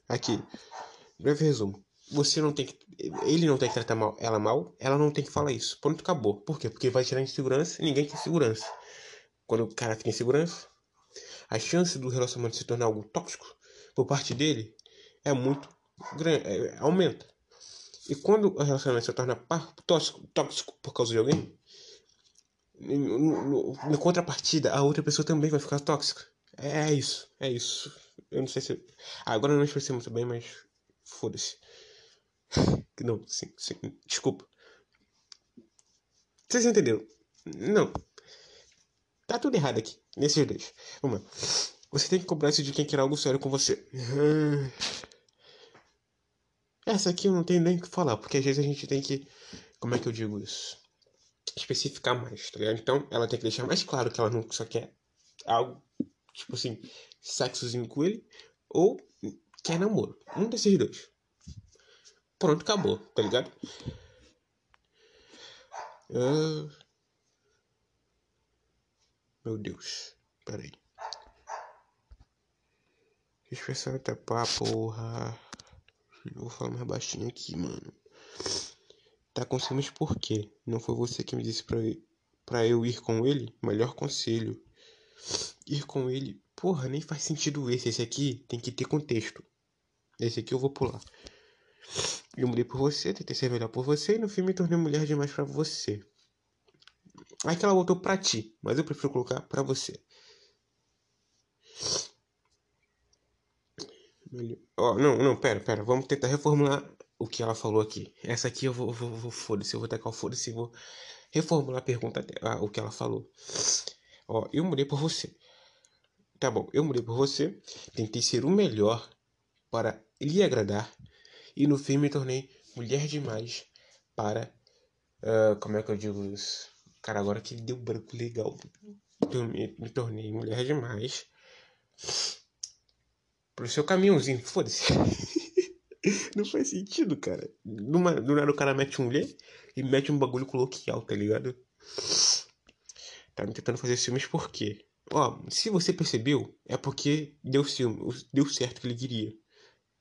Aqui. Breve resumo. você não tem que. Ele não tem que tratar mal, ela mal, ela não tem que falar isso. Pronto, acabou. Por quê? Porque vai tirar insegurança e ninguém quer segurança. Quando o cara fica insegurança, a chance do relacionamento se tornar algo tóxico por parte dele é muito grande, é, aumenta. E quando o relacionamento se torna tóxico, tóxico por causa de alguém, na contrapartida, a outra pessoa também vai ficar tóxica. É, é isso, é isso. Eu não sei se. Agora eu não expressei muito bem, mas foda-se. [laughs] Não, sim, sim. Desculpa. Vocês entenderam? Não. Tá tudo errado aqui, nesses dois. Vamos lá. Você tem que cobrar isso de quem quer algo sério com você. Essa aqui eu não tenho nem o que falar, porque às vezes a gente tem que. Como é que eu digo isso? Especificar mais, tá ligado? Então ela tem que deixar mais claro que ela não só quer algo, tipo assim, sexozinho com ele, ou quer namoro. Um desses dois. Pronto, acabou, tá ligado? Uh... Meu Deus, peraí. Deixa eu pensar pá, porra. Vou falar mais baixinho aqui, mano. Tá com ciúmes por quê? Não foi você que me disse pra, pra eu ir com ele? Melhor conselho. Ir com ele. Porra, nem faz sentido esse. Esse aqui tem que ter contexto. Esse aqui eu vou pular. Eu mudei por você, tentei ser melhor por você e no fim me tornei mulher demais para você. Aí que ela voltou pra ti, mas eu prefiro colocar pra você. Oh, não, não, pera, pera. Vamos tentar reformular o que ela falou aqui. Essa aqui eu vou, vou, vou foda-se, eu vou tacar o foda-se e vou reformular a pergunta, ah, o que ela falou. Ó, oh, eu mudei por você. Tá bom, eu mudei por você. Tentei ser o melhor para lhe agradar. E no fim me tornei mulher demais para. Uh, como é que eu digo isso? Cara, agora que deu branco legal. Me, me tornei mulher demais pro seu caminhãozinho. Foda-se. [laughs] Não faz sentido, cara. Numa, do nada o cara mete um lê e mete um bagulho coloquial, tá ligado? Tá me tentando fazer filmes por quê? Ó, se você percebeu, é porque deu filme, deu certo que ele queria.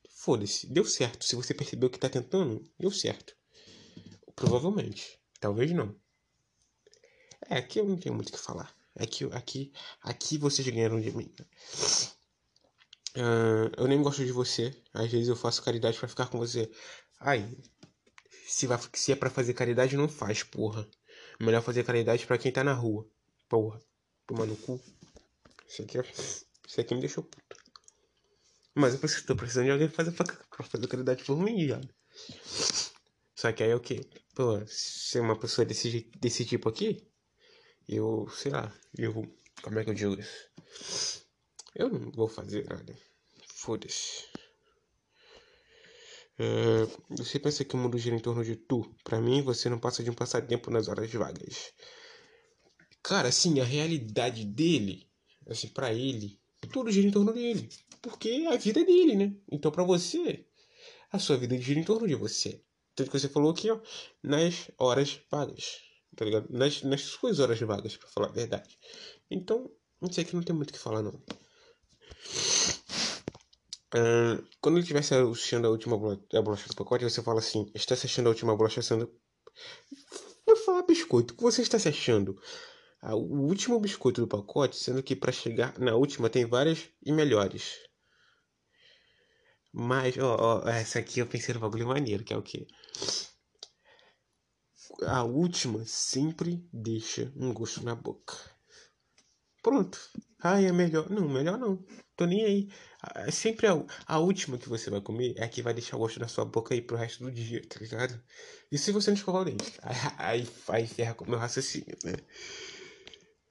Foda-se, deu certo. Se você percebeu que tá tentando, deu certo. Provavelmente. Talvez não. É, aqui eu não tenho muito o que falar. Aqui, aqui, aqui vocês ganharam de mim. Uh, eu nem gosto de você. Às vezes eu faço caridade para ficar com você. Ai, se, vai, se é para fazer caridade, não faz, porra. Melhor fazer caridade para quem tá na rua. Porra. Toma no cu. Isso aqui, isso aqui me deixou puto. Mas eu preciso, tô precisando de alguém fazer, pra fazer caridade por mim, viado. Só que aí é o que? Pô, ser uma pessoa desse, desse tipo aqui, eu, sei lá, eu. Como é que eu digo isso? Eu não vou fazer nada. Foda-se. É, você pensa que o mundo gira em torno de tu? Para mim, você não passa de um passatempo nas horas vagas. Cara, assim, a realidade dele, assim, para ele, tudo gira em torno dele. Porque a vida é dele, né? Então, para você, a sua vida gira em torno de você. Tanto que você falou aqui, ó, nas horas vagas. Tá ligado? Nas, nas suas horas vagas, para falar a verdade. Então, sei que não tem muito o que falar, não. Uh, quando ele estivesse assistindo a última bolacha do pacote, você fala assim: está assistindo a última bolacha sendo. Vou falar biscoito. O que você está se achando? Ah, o último biscoito do pacote, sendo que para chegar na última tem várias e melhores. Mas, ó, ó, essa aqui eu pensei no bagulho maneiro, que é o que? A última sempre deixa um gosto na boca. Pronto. Ai, é melhor. Não, melhor não. Tô nem aí. É sempre a, a última que você vai comer é a que vai deixar o gosto na sua boca aí pro resto do dia, tá ligado? E se você não escovar o dente? [laughs] Aí, aí, aí ferra com o meu raciocínio, né?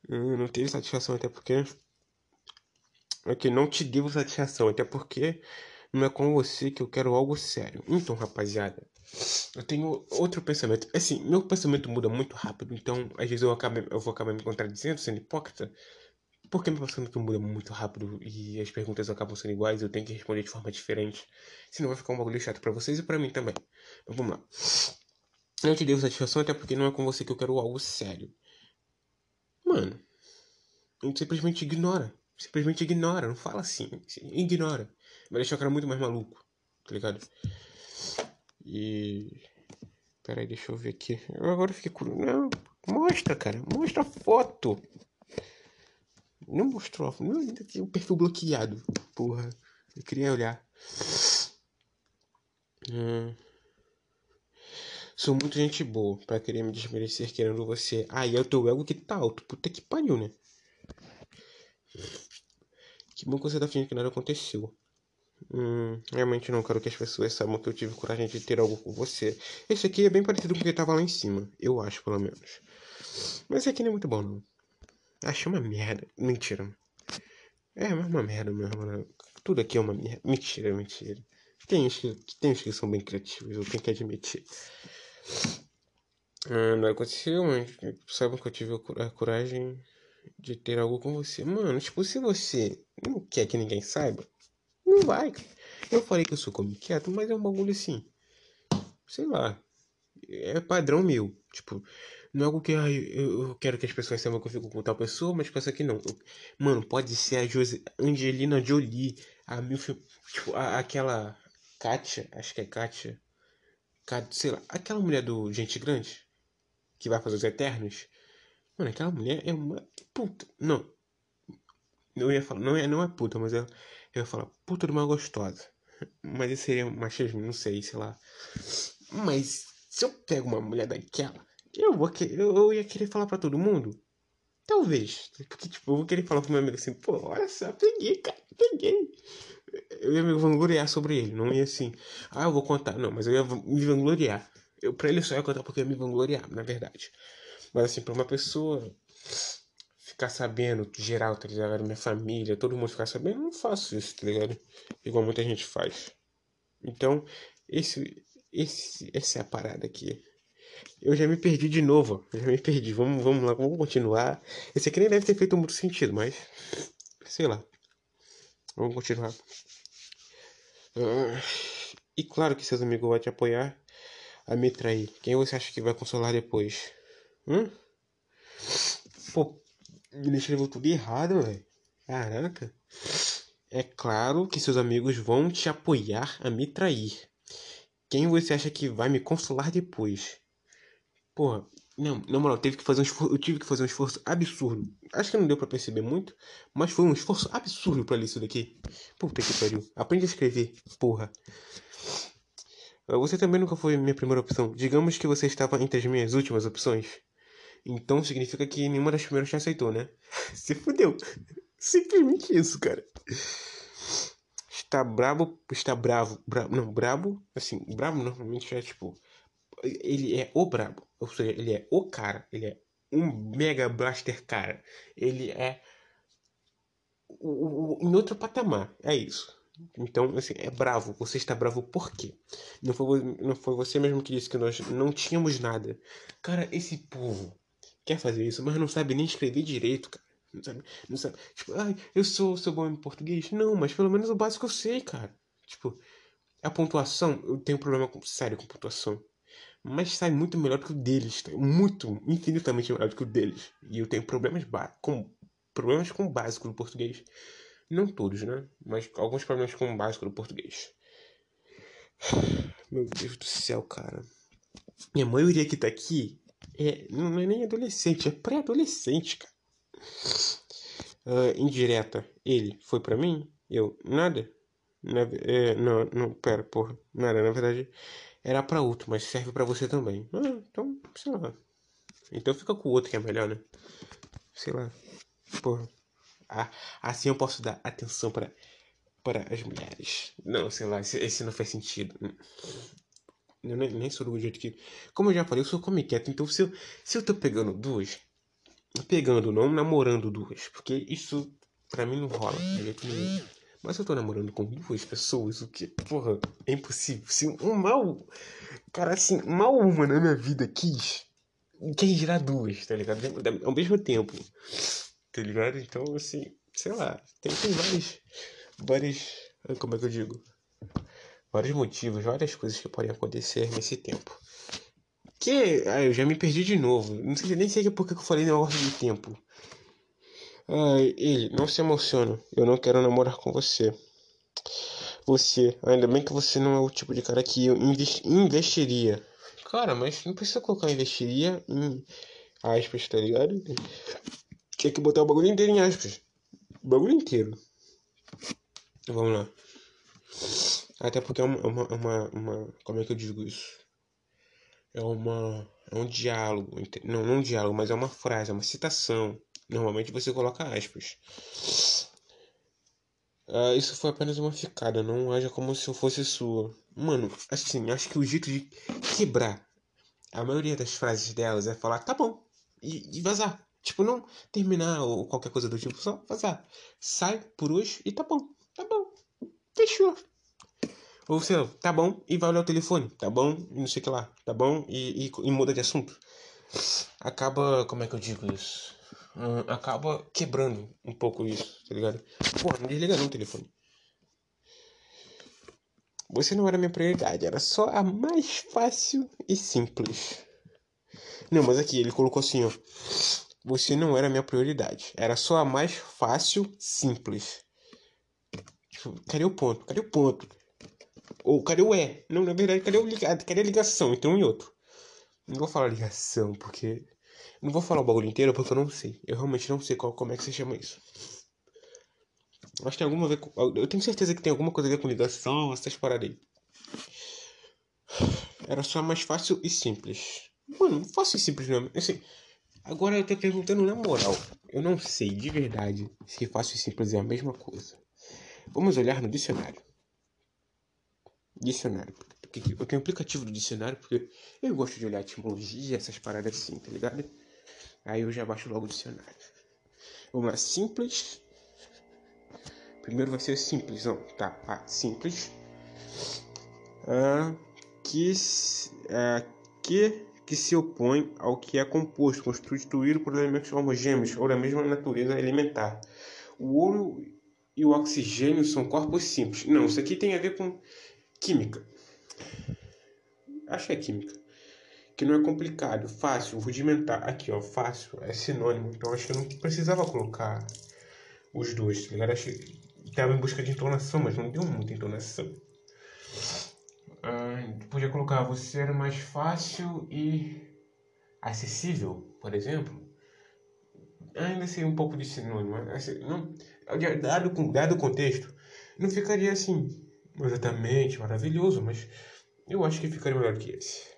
Eu não teve satisfação até porque. É que não te devo satisfação, até porque não é com você que eu quero algo sério. Então, rapaziada, eu tenho outro pensamento. Assim, meu pensamento muda muito rápido, então às vezes eu, acabo, eu vou acabar me contradizendo, sendo hipócrita. Porque meu pensamento muda muito rápido e as perguntas acabam sendo iguais, eu tenho que responder de forma diferente. Senão vai ficar um bagulho chato para vocês e para mim também. Mas vamos lá. Eu te devo satisfação até porque não é com você que eu quero algo sério. Mano, a gente simplesmente ignora. Simplesmente ignora, não fala assim. Ignora. Vai deixar o cara muito mais maluco, tá ligado? E. Peraí, deixa eu ver aqui. Eu agora fiquei curioso. Não, mostra, cara. Mostra a foto. Não mostrou. Ainda tem o perfil bloqueado. Porra. Eu queria olhar. Hum. Sou muito gente boa pra querer me desmerecer querendo você. Aí ah, é o teu ego que tá alto. Puta que pariu, né? Que bom que você tá fingindo que nada aconteceu. Hum, realmente não quero que as pessoas saibam que eu tive coragem de ter algo com você. Esse aqui é bem parecido com o que tava lá em cima. Eu acho, pelo menos. Mas esse aqui não é muito bom, não. Achei uma merda. Mentira. É, mas uma merda mesmo, né? Tudo aqui é uma merda. Mentira, mentira. Tem uns que, tem uns que são bem criativos, eu tenho que admitir. Ah, não aconteceu, mas sabe que eu tive a coragem de ter algo com você. Mano, tipo, se você não quer que ninguém saiba, não vai. Eu falei que eu sou como quieto, mas é um bagulho assim. Sei lá. É padrão meu. Tipo, não é algo que ai, eu quero que as pessoas saibam que eu fico com tal pessoa, mas pensa que não. Mano, pode ser a Jose, Angelina Jolie, a Milf, tipo, a, aquela Katia, acho que é Katia. Sei lá, aquela mulher do Gente Grande, que vai fazer os Eternos. Mano, aquela mulher é uma puta. Não. Eu ia falar, não é, não é puta, mas eu, eu ia falar, puta de uma gostosa. Mas isso seria machismo, não sei, sei lá. Mas se eu pego uma mulher daquela, eu vou querer, eu, eu ia querer falar pra todo mundo. Talvez. Porque, tipo, eu vou querer falar pro meu amigo assim, pô, olha só, peguei, cara, peguei eu ia me vangloriar sobre ele, não ia assim, ah, eu vou contar, não, mas eu ia me vangloriar. Eu, pra ele só ia contar porque eu ia me vangloriar, na verdade. Mas assim, pra uma pessoa ficar sabendo, geral, tá ligado? Minha família, todo mundo ficar sabendo, eu não faço isso, tá ligado? Igual muita gente faz. Então, esse, esse, essa é a parada aqui. Eu já me perdi de novo, eu já me perdi. Vamos, vamos lá, vamos continuar. Esse aqui nem deve ter feito muito sentido, mas sei lá. Vamos continuar. Uh, e claro que seus amigos vão te apoiar a me trair. Quem você acha que vai consolar depois? Hum? Pô, ele escreveu tudo errado, velho. Caraca. É claro que seus amigos vão te apoiar a me trair. Quem você acha que vai me consolar depois? Porra, não, na moral, teve que fazer um esforço, eu tive que fazer um esforço absurdo. Acho que não deu para perceber muito, mas foi um esforço absurdo para ler isso daqui. Puta que pariu. Aprende a escrever, porra. Ah, você também nunca foi minha primeira opção. Digamos que você estava entre as minhas últimas opções. Então significa que nenhuma das primeiras te aceitou, né? [laughs] Se fudeu. Simplesmente isso, cara. Está brabo, está bravo, bravo, não, brabo, assim, brabo normalmente é tipo ele é o brabo. Ou seja, ele é o cara. Ele é um Mega Blaster cara. Ele é o, o, em outro patamar. É isso. Então, assim, é bravo. Você está bravo por quê? Não foi, não foi você mesmo que disse que nós não tínhamos nada. Cara, esse povo quer fazer isso, mas não sabe nem escrever direito, cara. Não sabe, não sabe. Tipo, ai, eu sou, sou bom em português. Não, mas pelo menos o básico eu sei, cara. Tipo, a pontuação, eu tenho problema sério com pontuação mas sai muito melhor que o deles, tá? muito, infinitamente melhor do que o deles. E eu tenho problemas com problemas com o básico do português. Não todos, né? Mas alguns problemas com o básico do português. [sighs] Meu Deus do céu, cara. E a maioria que tá aqui é, não é nem adolescente, é pré-adolescente, cara. Uh, indireta. Ele foi para mim? Eu, nada? Na, é, não, não, pera, porra. Nada, na verdade, era para outro, mas serve para você também. Ah, então, sei lá. Então fica com o outro que é melhor, né? Sei lá. Porra. Ah, assim eu posso dar atenção para para as mulheres. Não, sei lá, esse, esse não faz sentido. Eu nem, nem sou do jeito que. Como eu já falei, eu sou come quieto. Então se eu, se eu tô pegando duas. Pegando, não namorando duas. Porque isso pra mim não rola. De jeito nenhum. Mas eu tô namorando com duas pessoas, o que, porra, é impossível. Se um mal. Cara, assim, mal uma na minha vida quis. Quem dirá duas, tá ligado? Ao mesmo tempo. Tá ligado? Então, assim, sei lá. Tem, tem vários. Vários. Como é que eu digo? Vários motivos, várias coisas que podem acontecer nesse tempo. Que. Ah, eu já me perdi de novo. Não sei nem sei por que eu falei negócio de tempo. Ai, ele, não se emociona. Eu não quero namorar com você. Você, ainda bem que você não é o tipo de cara que eu investiria. Cara, mas não precisa colocar investiria em aspas, tá ligado? Tinha que botar o bagulho inteiro em aspas. O bagulho inteiro. Vamos lá. Até porque é uma, é uma, é uma, uma, Como é que eu digo isso? É uma. É um diálogo. Não, não um diálogo, mas é uma frase, é uma citação. Normalmente você coloca aspas. Uh, isso foi apenas uma ficada, não haja como se eu fosse sua. Mano, assim, acho que o jeito de quebrar a maioria das frases delas é falar, tá bom, e, e vazar. Tipo, não terminar ou qualquer coisa do tipo, só vazar. Sai por hoje e tá bom, tá bom, fechou. Ou sei tá bom e vai olhar o telefone, tá bom e não sei o que lá, tá bom e, e, e muda de assunto. Acaba, como é que eu digo isso? Acaba quebrando um pouco isso, tá ligado? Pô, não desliga não o telefone. Você não era minha prioridade, era só a mais fácil e simples. Não, mas aqui ele colocou assim, ó. Você não era minha prioridade, era só a mais fácil, simples. Tipo, cadê o ponto? Cadê o ponto? Ou cadê o é? Não, na verdade, cadê, o cadê a ligação entre um e outro? Não vou falar ligação, porque não vou falar o bagulho inteiro porque eu não sei. Eu realmente não sei qual, como é que se chama isso. Acho que tem alguma ver com, Eu tenho certeza que tem alguma coisa a ver com ligação, essas paradas aí. Era só mais fácil e simples. Mano, fácil e simples mesmo. Assim, agora eu tô perguntando na moral. Eu não sei de verdade se fácil e simples é a mesma coisa. Vamos olhar no dicionário. Dicionário. Eu tenho o aplicativo do dicionário porque eu gosto de olhar etimologia, essas paradas assim, tá ligado? Aí eu já baixo logo o dicionário. Lá, simples. Primeiro vai ser simples, não, tá, ah, simples. Ah, que, ah, que, que se opõe ao que é composto, constituído por elementos homogêneos ou da mesma natureza elementar. O ouro e o oxigênio são corpos simples. Não, isso aqui tem a ver com química. Acho que é química que não é complicado, fácil, rudimentar. Aqui, ó, fácil é sinônimo, então acho que eu não precisava colocar os dois, tá ligado? Acho que estava em busca de entonação, mas não deu muita entonação. Ah, podia colocar você era mais fácil e acessível, por exemplo. Ainda seria um pouco de sinônimo. Assim, não, dado, dado o contexto, não ficaria assim exatamente maravilhoso, mas eu acho que ficaria melhor que esse.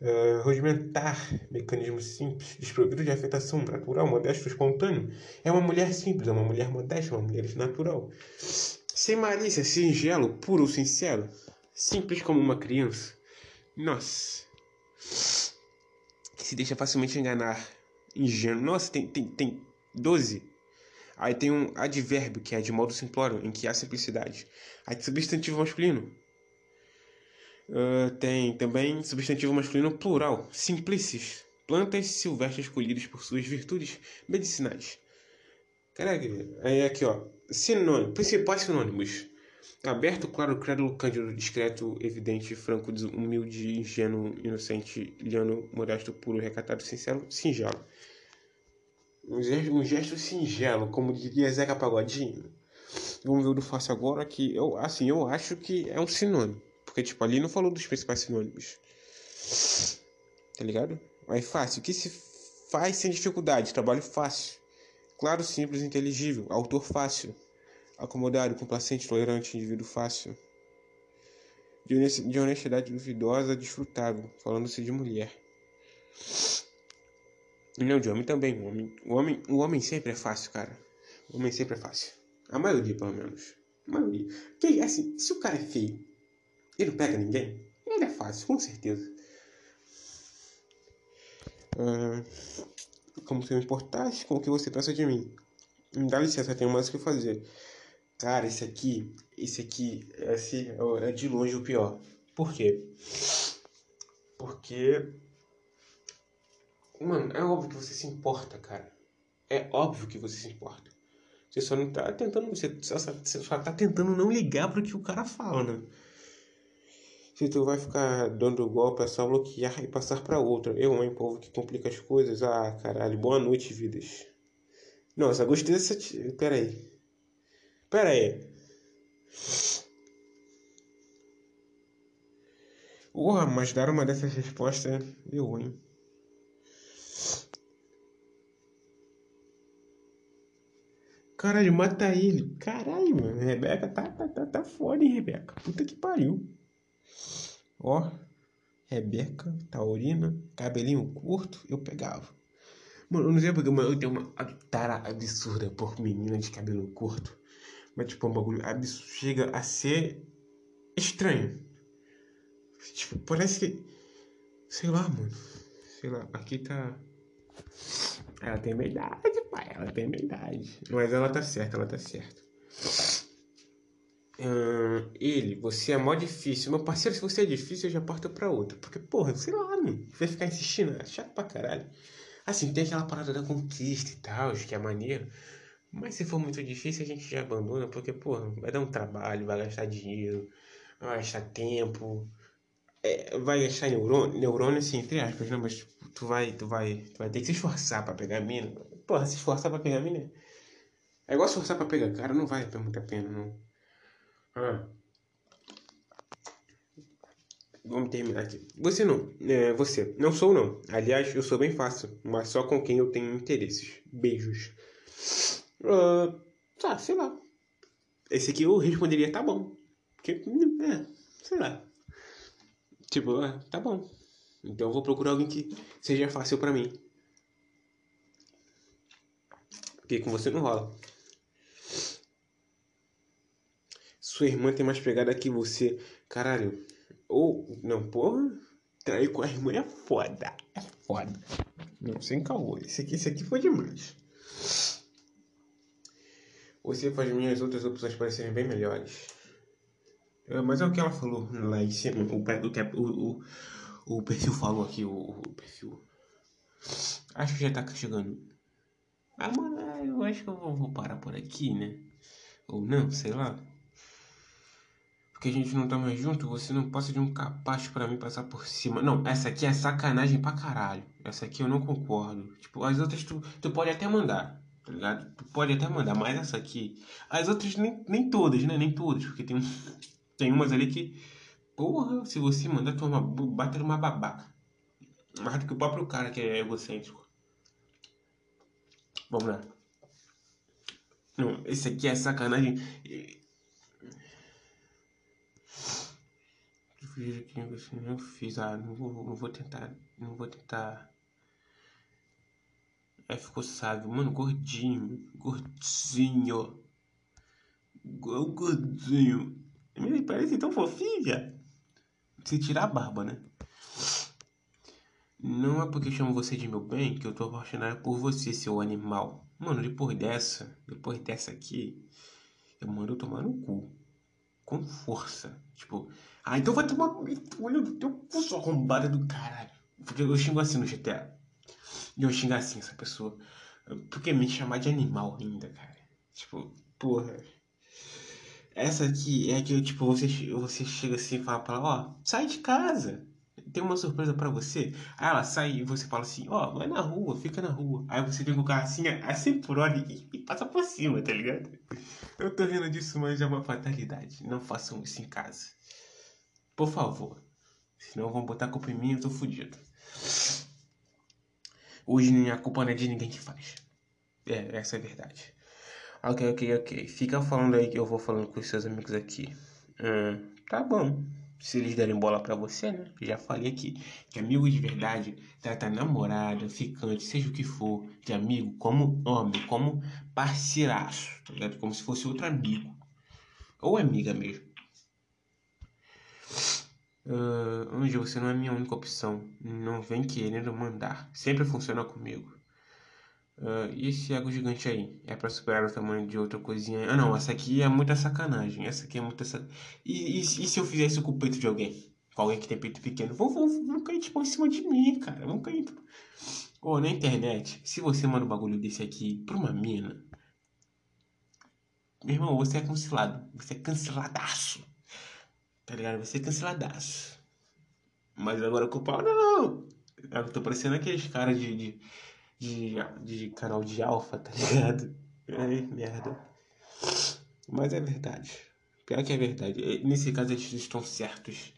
Uh, rudimentar, mecanismo simples, desprovido de afetação natural, modesto, espontâneo. É uma mulher simples, é uma mulher modesta, uma mulher natural. Sem malícia, singelo, puro sincero. Simples como uma criança. Nossa. Que se deixa facilmente enganar. Ingênuo. Nossa, tem, tem, tem 12. Aí tem um advérbio, que é de modo simplório, em que há simplicidade. Aí substantivo masculino, Uh, tem também substantivo masculino plural, simplices, plantas silvestres colhidas por suas virtudes medicinais. Caraca, aí aqui ó, sinônimo, principais sinônimos. Aberto, claro, crédulo, cândido, discreto, evidente, franco, humilde, ingênuo, inocente, liano, modesto, puro, recatado, sincero, singelo. Um gesto, um gesto singelo, como diria Zeca Pagodinho. Vamos ver o do fácil agora, que eu, assim, eu acho que é um sinônimo. Porque, tipo, ali não falou dos principais sinônimos. Tá ligado? Aí fácil. O que se faz sem dificuldade? Trabalho fácil. Claro, simples, inteligível. Autor fácil. Acomodado, complacente, tolerante, indivíduo fácil. De honestidade duvidosa, desfrutável. Falando-se de mulher. Não, de homem também. O homem, o, homem, o homem sempre é fácil, cara. O homem sempre é fácil. A maioria, pelo menos. A maioria. Porque, assim, se o cara é feio, ele não pega ninguém? Ele é fácil, com certeza. Ah, como se eu importasse com o que você pensa de mim. Me dá licença, tenho mais o que fazer. Cara, esse aqui, esse aqui, esse é de longe o pior. Por quê? Porque. Mano, é óbvio que você se importa, cara. É óbvio que você se importa. Você só não tá tentando. Você só, você só tá tentando não ligar pro que o cara fala, né? se tu vai ficar dando golpe, é só bloquear e passar para outra. Eu, hein, povo que complica as coisas. Ah, caralho, boa noite, vidas. Nossa, gostei dessa. T... Pera aí. Pera aí. Porra, mas dar uma dessas respostas eu, hein. Caralho, mata ele. Caralho, mano. Rebeca tá, tá, tá, tá foda, hein, Rebeca. Puta que pariu. Ó. Rebeca, taurina, cabelinho curto, eu pegava. Mano, eu não sei porque, mas eu tenho uma tara absurda por menina de cabelo curto. Mas, tipo, é um bagulho absurdo. Chega a ser estranho. Tipo, parece que. Sei lá, mano. Sei lá, aqui tá. Ela tem minha idade, pai. Ela tem minha idade. Mas ela tá certa, ela tá certa. Uh, ele, você é mó difícil. Meu parceiro, se você é difícil, eu já parto pra outra. Porque, porra, sei lá, mano. Vai ficar insistindo, é chato pra caralho. Assim, tem aquela parada da conquista e tal, que é maneiro. Mas se for muito difícil, a gente já abandona. Porque, porra, vai dar um trabalho, vai gastar dinheiro, vai gastar tempo. É, vai gastar neurônio, neurônio assim, entre aspas, né? Mas tipo, tu vai, tu vai, tu vai ter que se esforçar pra pegar a mina. Porra, se esforçar pra pegar a mina. É igual se esforçar pra pegar cara, não vale muito a pena, não. Ah. Vamos terminar aqui. Você não. É, você. Não sou, não. Aliás, eu sou bem fácil. Mas só com quem eu tenho interesses. Beijos. Uh, tá, sei lá. Esse aqui eu responderia tá bom. Porque, é, sei lá. Tipo, é, tá bom. Então eu vou procurar alguém que seja fácil pra mim. Porque com você não rola. Sua irmã tem mais pegada que você. Caralho. Ou. Não, porra. Trair com a irmã é foda. É foda. Não, sem caô. Esse aqui, esse aqui foi demais. Você faz minhas outras opções parecerem bem melhores. É, mas é o que ela falou lá em cima. O, o, o, o perfil falou aqui. O, o perfil. Acho que já tá chegando. Ah, mano, eu acho que eu vou parar por aqui, né? Ou não, sei lá porque a gente não tá mais junto, você não passa de um capacho para mim passar por cima. Não, essa aqui é sacanagem pra caralho. Essa aqui eu não concordo. Tipo, as outras tu, tu pode até mandar, tá ligado? Tu pode até mandar, mas essa aqui. As outras nem, nem todas, né? Nem todas, porque tem, tem umas ali que. Porra, se você mandar, tu é uma, bate uma babaca. Mais do que o próprio cara que é egocêntrico. Vamos lá. Não, esse aqui é sacanagem. Fiz aqui, não fiz. Ah, não vou, não vou tentar. Não vou tentar. É, ficou sábio. Mano, gordinho. Gordinho. Gordinho. Ele parece tão fofinha. Se tirar a barba, né? Não é porque chamo você de meu bem que eu tô apaixonado por você, seu animal. Mano, depois dessa, depois dessa aqui, eu mando tomar no cu. Com força. Tipo, ah, então vai tomar olho do teu cu, sua arrombada do caralho. Porque eu xingo assim no GTA. E eu xingo assim essa pessoa. Porque me chamar de animal ainda, cara. Tipo, porra. Essa aqui é que, tipo, você, você chega assim e fala pra ela, ó, sai de casa. Tem uma surpresa pra você. Aí ela sai e você fala assim, ó, vai na rua, fica na rua. Aí você vem com o carro assim, assim por hora [laughs] e, e passa por cima, tá ligado? Eu tô rindo disso, mas é uma fatalidade. Não façam isso em casa. Por favor. Senão vão botar a culpa em mim e eu tô fudido. Hoje a culpa não é de ninguém que faz. É, essa é a verdade. Ok, ok, ok. Fica falando aí que eu vou falando com os seus amigos aqui. Hum, tá bom. Se eles derem bola pra você, né? Já falei aqui. Que amigo de verdade trata namorada, ficante, seja o que for, de amigo como homem, como parceiraço, tá ligado? Como se fosse outro amigo. Ou amiga mesmo. Uh, você não é minha única opção. Não vem querendo mandar. Sempre funciona comigo. Uh, e esse ego gigante aí? É para superar o tamanho de outra coisinha? Ah, não. Essa aqui é muita sacanagem. Essa aqui é muita sacanagem. E, e, se eu fizer isso com o peito de alguém? Com alguém que tem peito pequeno? Vão, vão, vão cair tipo em cima de mim, cara. Vão cair. Tipo... Ô, na internet, se você manda um bagulho desse aqui pra uma mina. Meu irmão, você é cancelado. Você é canceladaço. Tá ligado? Vai ser canceladaço. Mas agora o culpado não. Eu tô parecendo aqueles caras de, de, de, de, canal de alfa, tá ligado? [laughs] Ai, merda. Mas é verdade. Pior que é verdade. Nesse caso eles estão certos.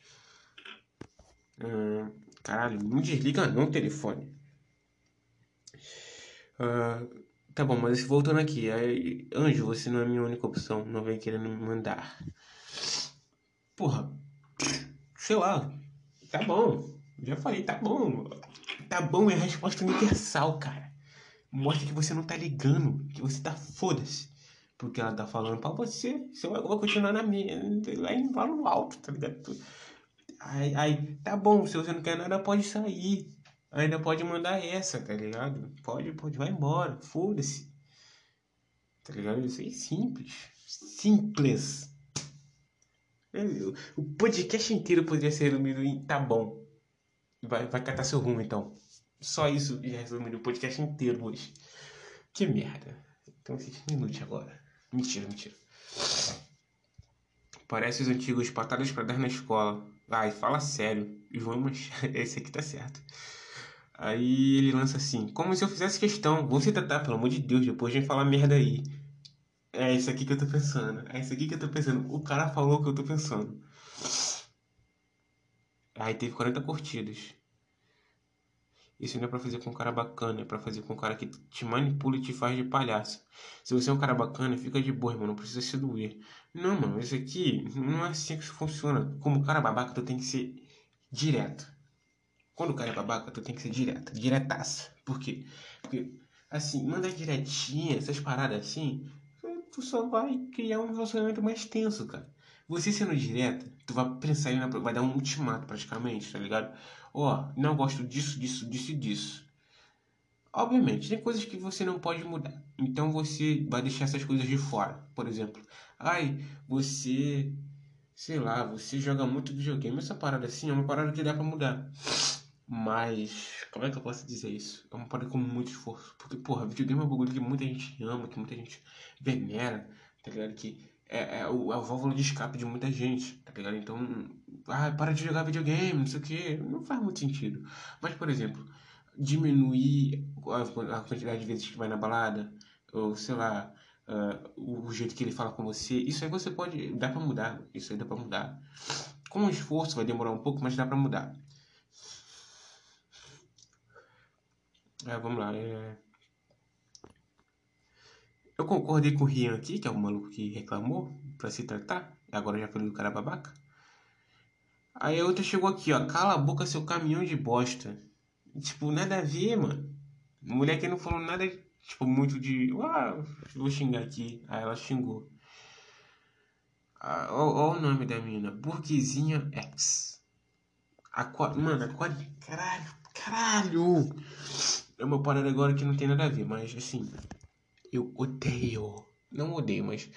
Uh, caralho, não desliga não o telefone. Uh, tá bom, mas voltando aqui. Aí, Anjo, você não é minha única opção. Não vem querendo me mandar. Porra. Sei lá. Tá bom. Já falei, tá bom. Tá bom é a resposta universal, cara. Mostra que você não tá ligando. Que você tá foda-se. Porque ela tá falando pra você. Você vai, continuar na minha. Lá em no alto, tá ligado? Aí, tá bom, se você não quer nada, pode sair. Ainda pode mandar essa, tá ligado? Pode, pode, vai embora, foda-se. Tá ligado? Isso aí é simples. Simples. O podcast inteiro poderia ser resumido em tá bom. Vai, vai catar seu rumo então. Só isso já resumindo o podcast inteiro hoje. Que merda. Então, esses minutos agora. Mentira, mentira. Parece os antigos patadas para dar na escola. Ai, fala sério. Vamos. [laughs] Esse aqui tá certo. Aí ele lança assim: Como se eu fizesse questão. Vou se tratar, pelo amor de Deus, depois de falar merda aí. É isso aqui que eu tô pensando. É isso aqui que eu tô pensando. O cara falou o que eu tô pensando. Aí teve 40 curtidas. Isso não é pra fazer com um cara bacana, é pra fazer com um cara que te manipula e te faz de palhaço. Se você é um cara bacana, fica de boa, irmão, não precisa se doer. Não, mano, isso aqui não é assim que isso funciona. Como cara babaca, tu tem que ser direto. Quando o cara é babaca, tu tem que ser direto, diretaça. Por quê? Porque, assim, mandar direitinha, essas paradas assim, tu só vai criar um relacionamento mais tenso, cara. Você sendo direto, tu vai pensar em vai dar um ultimato praticamente, tá ligado? Ó, oh, não gosto disso, disso, disso e disso. Obviamente, tem coisas que você não pode mudar. Então você vai deixar essas coisas de fora. Por exemplo, ai, você, sei lá, você joga muito videogame. Essa parada assim é uma parada que dá pra mudar. Mas, como é que eu posso dizer isso? É uma parada com muito esforço. Porque, porra, videogame é um bagulho que muita gente ama, que muita gente venera, tá ligado? Que é, é, o, é o válvula de escape de muita gente, tá ligado? Então, ah, para de jogar videogame, não sei o que, não faz muito sentido. Mas, por exemplo, diminuir a, a quantidade de vezes que vai na balada, ou sei lá, uh, o, o, jeito que ele fala com você, isso aí você pode, dá pra mudar, isso aí dá pra mudar. Com esforço vai demorar um pouco, mas dá pra mudar. É, vamos lá. É... Eu concordei com o Rian aqui, que é o maluco que reclamou pra se tratar. Agora já falei do cara babaca. Aí a outra chegou aqui, ó. Cala a boca, seu caminhão de bosta. Tipo, nada a ver, mano. Mulher que não falou nada, tipo, muito de. Ah, vou xingar aqui. Aí ela xingou. Ah, ó, o nome da mina. Burguesinha X. A, mano, a, caralho, caralho. É uma parada agora que não tem nada a ver, mas assim, eu odeio. Não odeio, mas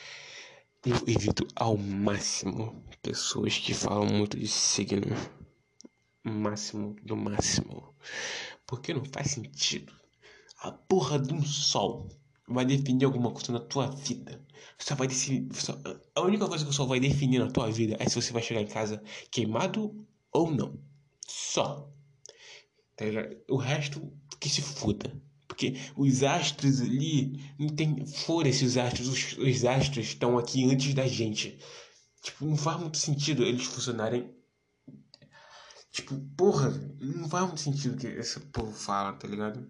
eu evito ao máximo pessoas que falam muito de signo. Máximo do máximo. Porque não faz sentido. A porra de um sol vai definir alguma coisa na tua vida. Só vai decidir. Só, a única coisa que o sol vai definir na tua vida é se você vai chegar em casa queimado ou não. Só. Tá o resto que se foda. Porque os astros ali, não tem. Fora esses astros, os, os astros estão aqui antes da gente. Tipo, não faz muito sentido eles funcionarem. Tipo, porra, não faz muito sentido que esse povo fala, tá ligado?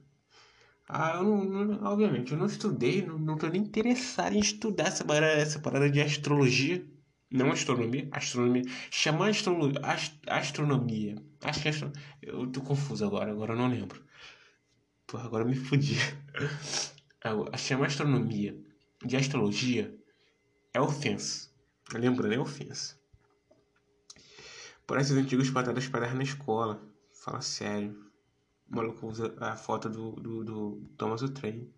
Ah, eu não, não, obviamente, eu não estudei, não, não tô nem interessado em estudar essa parada, essa parada de astrologia. Não astronomia, astronomia. Chamar astro, ast, astronomia. Acho que é astro... Eu tô confuso agora, agora eu não lembro. Porra, agora me fudi. Chamar astronomia de astrologia é ofensa. Lembrando, é ofensa. Parece os antigos patadas dar na escola. Fala sério. O maluco usa a foto do, do, do Thomas o Trem.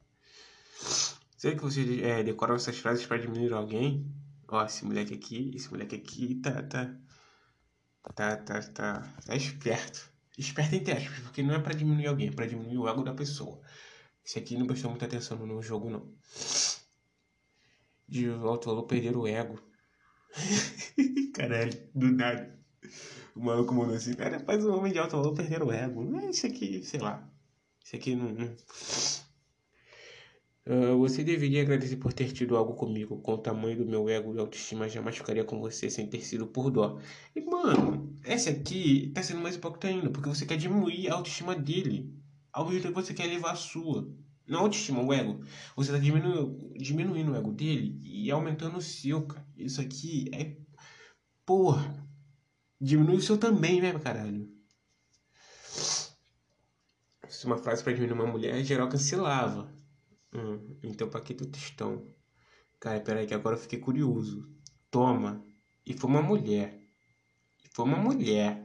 Será que você é, essas frases para diminuir alguém? Ó, esse moleque aqui, esse moleque aqui tá, tá, tá, tá, tá, tá esperto. Esperto entre aspas, porque não é para diminuir alguém, é pra diminuir o ego da pessoa. Esse aqui não prestou muita atenção no jogo, não. De alto valor perder o ego. [laughs] Caralho, do nada. O maluco mandou assim, cara, faz um homem de alto valor perder o ego. É isso aqui, sei lá. Isso aqui não. não... Uh, você deveria agradecer por ter tido algo comigo. Com o tamanho do meu ego e autoestima, jamais ficaria com você sem ter sido por dó. E, mano, essa aqui tá sendo mais hipócrita ainda, porque você quer diminuir a autoestima dele. Ao mesmo tempo você quer elevar a sua. Não a autoestima, o ego. Você tá diminuindo, diminuindo o ego dele e aumentando o seu, cara. Isso aqui é. Porra. Diminui o seu também, né, caralho? Se uma frase pra diminuir uma mulher, geral cancelava. Hum, então pra que tu textão? Cara, peraí que agora eu fiquei curioso. Toma. E foi uma mulher. Foi uma mulher.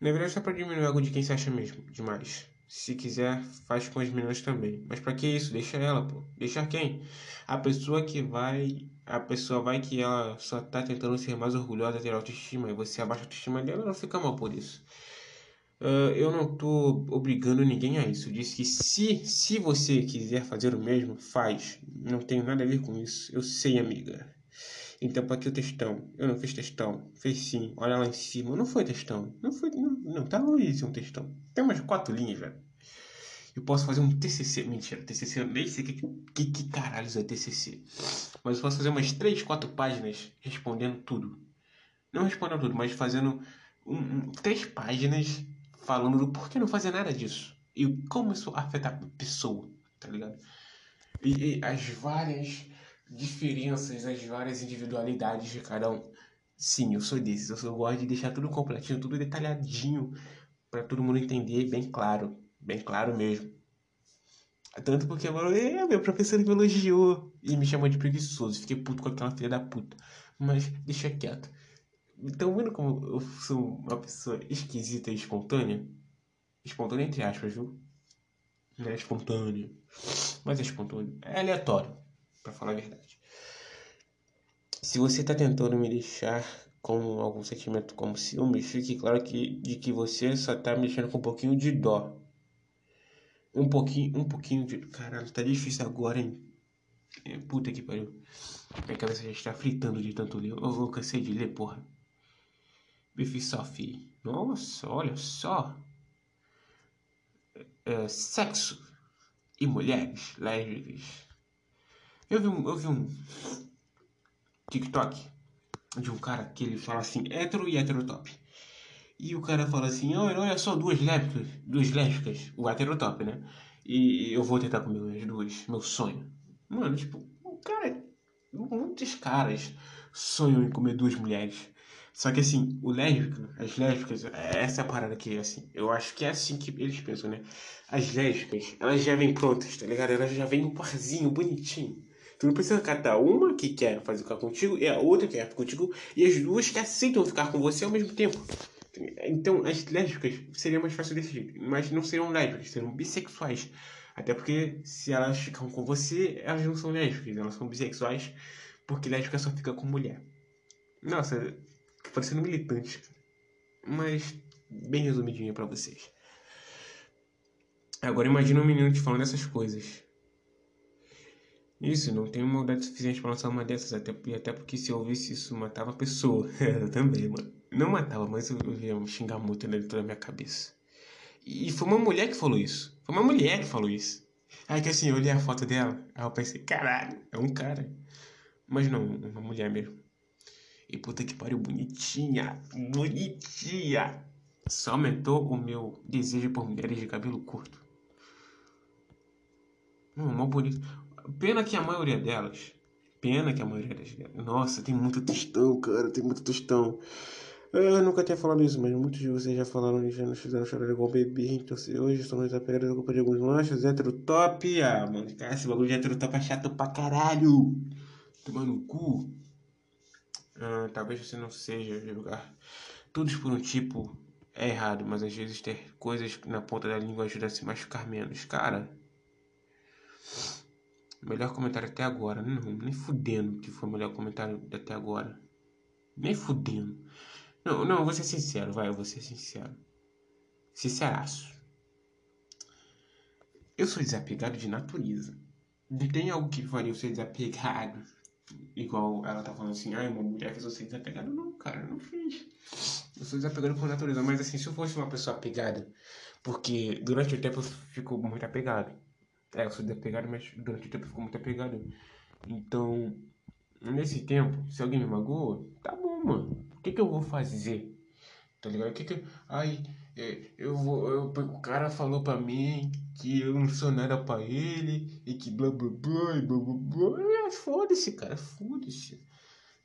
Na verdade, só pra diminuir algo de quem se acha mesmo. Demais. Se quiser, faz com as meninas também. Mas pra que isso? Deixa ela, pô. Deixar quem? A pessoa que vai. A pessoa vai que ela só tá tentando ser mais orgulhosa, ter autoestima, e você abaixa a autoestima dela, ela fica mal por isso. Uh, eu não tô obrigando ninguém a isso. Eu disse que se, se você quiser fazer o mesmo, faz. Não tenho nada a ver com isso. Eu sei, amiga. Então, para que o textão? Eu não fiz textão. Fez sim. Olha lá em cima. Não foi textão. Não foi. Não, não tá longe de um textão. Tem umas quatro linhas, velho. Eu posso fazer um TCC. Mentira, TCC eu nem sei que, que, que caralho é TCC. Mas eu posso fazer umas três, quatro páginas respondendo tudo. Não respondendo tudo, mas fazendo um, um, três páginas falando do porquê não fazer nada disso. E como isso afeta a pessoa, tá ligado? E, e as várias diferenças, as várias individualidades de cada um. Sim, eu sou desses. Eu só gosto de deixar tudo completinho, tudo detalhadinho, para todo mundo entender bem claro. Bem claro mesmo. Tanto porque mano, é, meu professor me elogiou e me chamou de preguiçoso. Fiquei puto com aquela filha da puta. Mas deixa quieto. Então, vendo como eu sou uma pessoa esquisita e espontânea? Espontânea entre aspas, viu? Não é espontânea. Mas é espontâneo. É aleatório, para falar a verdade. Se você tá tentando me deixar com algum sentimento como ciúmes, fique claro que, de que você só tá me deixando com um pouquinho de dó. Um pouquinho, um pouquinho de. Caralho, tá difícil agora, hein? É, puta que pariu. Minha cabeça já está fritando de tanto ler. Eu, eu cansei de ler, porra. Bife Sophie. Nossa, olha só. É, sexo e mulheres lésbicas. Eu vi um, eu vi um TikTok de um cara que ele fala assim, hétero e heterotop. E o cara fala assim, olha, olha só, duas lésbicas, duas lésbicas, o heterotop, né? E eu vou tentar comer as duas, meu sonho. Mano, tipo, o cara, muitos caras sonham em comer duas mulheres. Só que assim, o lésbico, as lésbicas, essa é a parada aqui, assim, eu acho que é assim que eles pensam, né? As lésbicas, elas já vêm prontas, tá ligado? Elas já vêm um parzinho, bonitinho. Tu não precisa catar uma que quer fazer ficar contigo e a outra que quer ficar contigo e as duas que aceitam ficar com você ao mesmo tempo. Então, as lésbicas seria mais fácil jeito, mas não seriam lésbicas, seriam bissexuais. Até porque se elas ficam com você, elas não são lésbicas, elas são bissexuais, porque lésbica só fica com mulher. Nossa, parecendo militante. Mas bem resumidinho para vocês. Agora imagina um menino te falando essas coisas. Isso, não tenho maldade suficiente para lançar uma dessas, até, até porque se eu ouvisse isso, matava a pessoa. [laughs] eu também, mano. Não matava, mas eu, eu ia xingar muito dentro da minha cabeça. E foi uma mulher que falou isso. Foi uma mulher que falou isso. Aí que assim, eu olhei a foto dela, aí eu pensei, caralho, é um cara. Mas não, uma mulher mesmo. E puta que pariu, bonitinha, bonitinha. Só aumentou o meu desejo por mulheres de cabelo curto. Hum, mó bonito. Pena que a maioria delas. Pena que a maioria delas. Nossa, tem muito tostão, cara. Tem muito tostão. Eu nunca tinha falado isso, mas muitos de vocês já falaram e já nos fizeram chorar igual bebê. Então, se hoje estamos desapegados da culpa de alguns lanches, hétero top. Ah, mano, cara, esse bagulho de hétero top é chato pra caralho. Tomando cu. Ah, talvez você não seja julgar todos por um tipo é errado, mas às vezes ter coisas na ponta da língua ajuda a se machucar menos. Cara, melhor comentário até agora. Não, nem fudendo que foi o melhor comentário até agora. Nem fudendo. Não, não, vou ser sincero, vai, eu vou ser sincero. Sinceraço. Eu sou desapegado de natureza. Não tem algo que faria eu ser desapegado igual ela tá falando assim, ai, uma mulher fez você desapegado. Não, cara, não fiz. Eu sou desapegado por natureza, mas assim, se eu fosse uma pessoa apegada, porque durante o tempo eu fico muito apegado. É, eu sou desapegado, mas durante o tempo eu fico muito apegado. Então, nesse tempo, se alguém me magoa, tá bom, mano. O que que eu vou fazer? Tá ligado? O que que. Ai, é, eu vou. Eu, o cara falou pra mim que eu não sou nada pra ele e que blá blá blá e blá blá blá. Foda-se, cara, foda-se.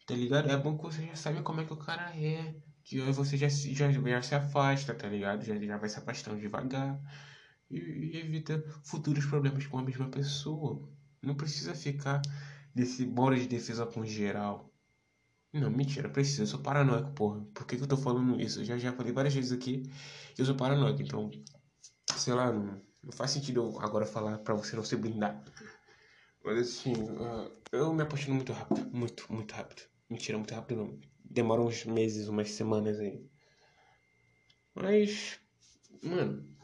Tá ligado? É bom que você já sabe como é que o cara é. Que aí você já, já, já se afasta, tá ligado? Já, já vai se afastando devagar. E, e evita futuros problemas com a mesma pessoa. Não precisa ficar desse bora de defesa com geral. Não, mentira, precisa. Eu sou paranoico, porra. Por que, que eu tô falando isso? Eu já, já falei várias vezes aqui. Eu sou paranoico, então. Sei lá, não, não faz sentido eu agora falar pra você não se blindar. Mas assim, uh, eu me apaixono muito rápido. Muito, muito rápido. Mentira, muito rápido não. Demora uns meses, umas semanas aí. Mas. Mano.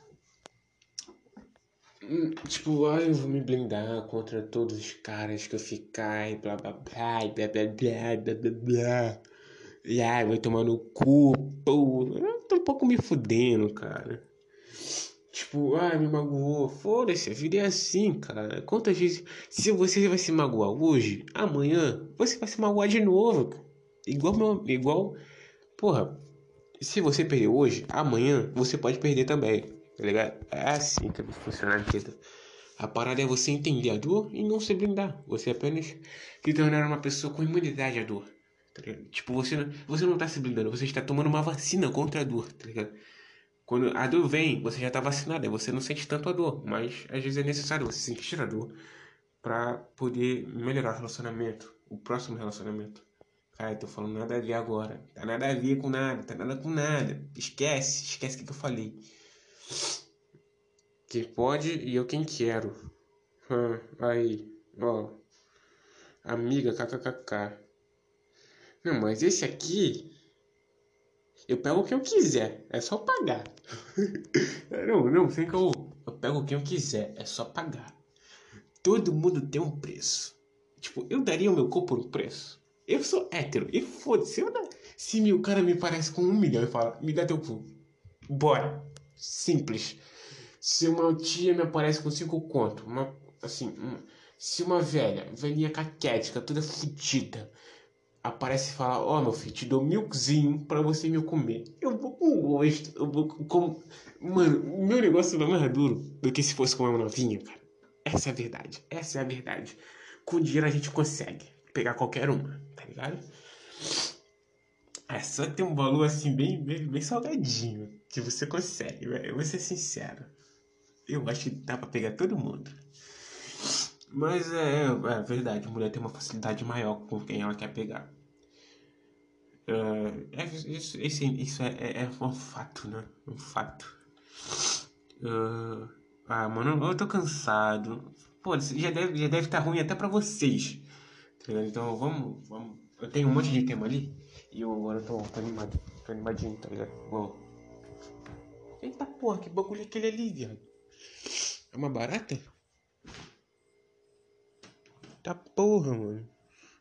Hum, tipo, ai, eu vou me blindar contra todos os caras que eu ficar e blá blá blá, e blá blá blá, blá blá blá. E ai, vai tomar no cu, pô. Eu tô um pouco me fudendo, cara. Tipo, ai, me magoou. Foda-se, a vida é assim, cara. Quantas vezes. Se você vai se magoar hoje, amanhã, você vai se magoar de novo. Igual, meu, igual. Porra, se você perder hoje, amanhã você pode perder também. Tá ligado? É assim que funciona a vida. A parada é você entender a dor e não se blindar. Você apenas se tornar uma pessoa com imunidade à dor. Tá tipo, você não, você não tá se blindando, você está tomando uma vacina contra a dor, tá ligado? Quando a dor vem, você já tá vacinado, você não sente tanto a dor, mas às vezes é necessário você sentir a dor para poder melhorar o relacionamento, o próximo relacionamento. Cara, eu tô falando nada a ver agora. Tá nada a ver com nada, tá nada com nada. Esquece, esquece o que eu falei. Quem pode e eu quem quero. Hum, aí, ó. Amiga, kkkk. Não, mas esse aqui. Eu pego o que eu quiser, é só pagar. [laughs] não, não, sem que eu. Eu pego o que eu quiser, é só pagar. Todo mundo tem um preço. Tipo, eu daria o meu corpo um preço. Eu sou hétero, e foda-se. Se meu cara me parece com um milhão e fala, me dá teu cu. Bora. Simples. Se uma tia me aparece com cinco conto, uma, assim, se uma velha, velhinha caquética, toda fodida, aparece e fala, ó oh, meu filho, te dou milkzinho pra você me comer. Eu vou com gosto, eu vou com... Mano, meu negócio não é mais duro do que se fosse com uma novinha, cara. Essa é a verdade, essa é a verdade. Com dinheiro a gente consegue pegar qualquer uma, tá ligado? É só ter um valor assim bem, bem, bem salgadinho que você consegue. Eu vou ser sincero. Eu acho que dá pra pegar todo mundo. Mas é, é, verdade, mulher tem uma facilidade maior com quem ela quer pegar. É, é isso, isso, isso é, é, é, um fato, né? Um fato. Uh, ah, mano, eu tô cansado. Pô, já deve já deve estar tá ruim até pra vocês. Tá então vamos, vamos. Eu tenho um monte de tema ali. E eu agora tô, tô animado. Tô animadinho, tá ligado? Vou. Eita porra, que bagulho é aquele ali, viado? É uma barata? Tá porra, mano.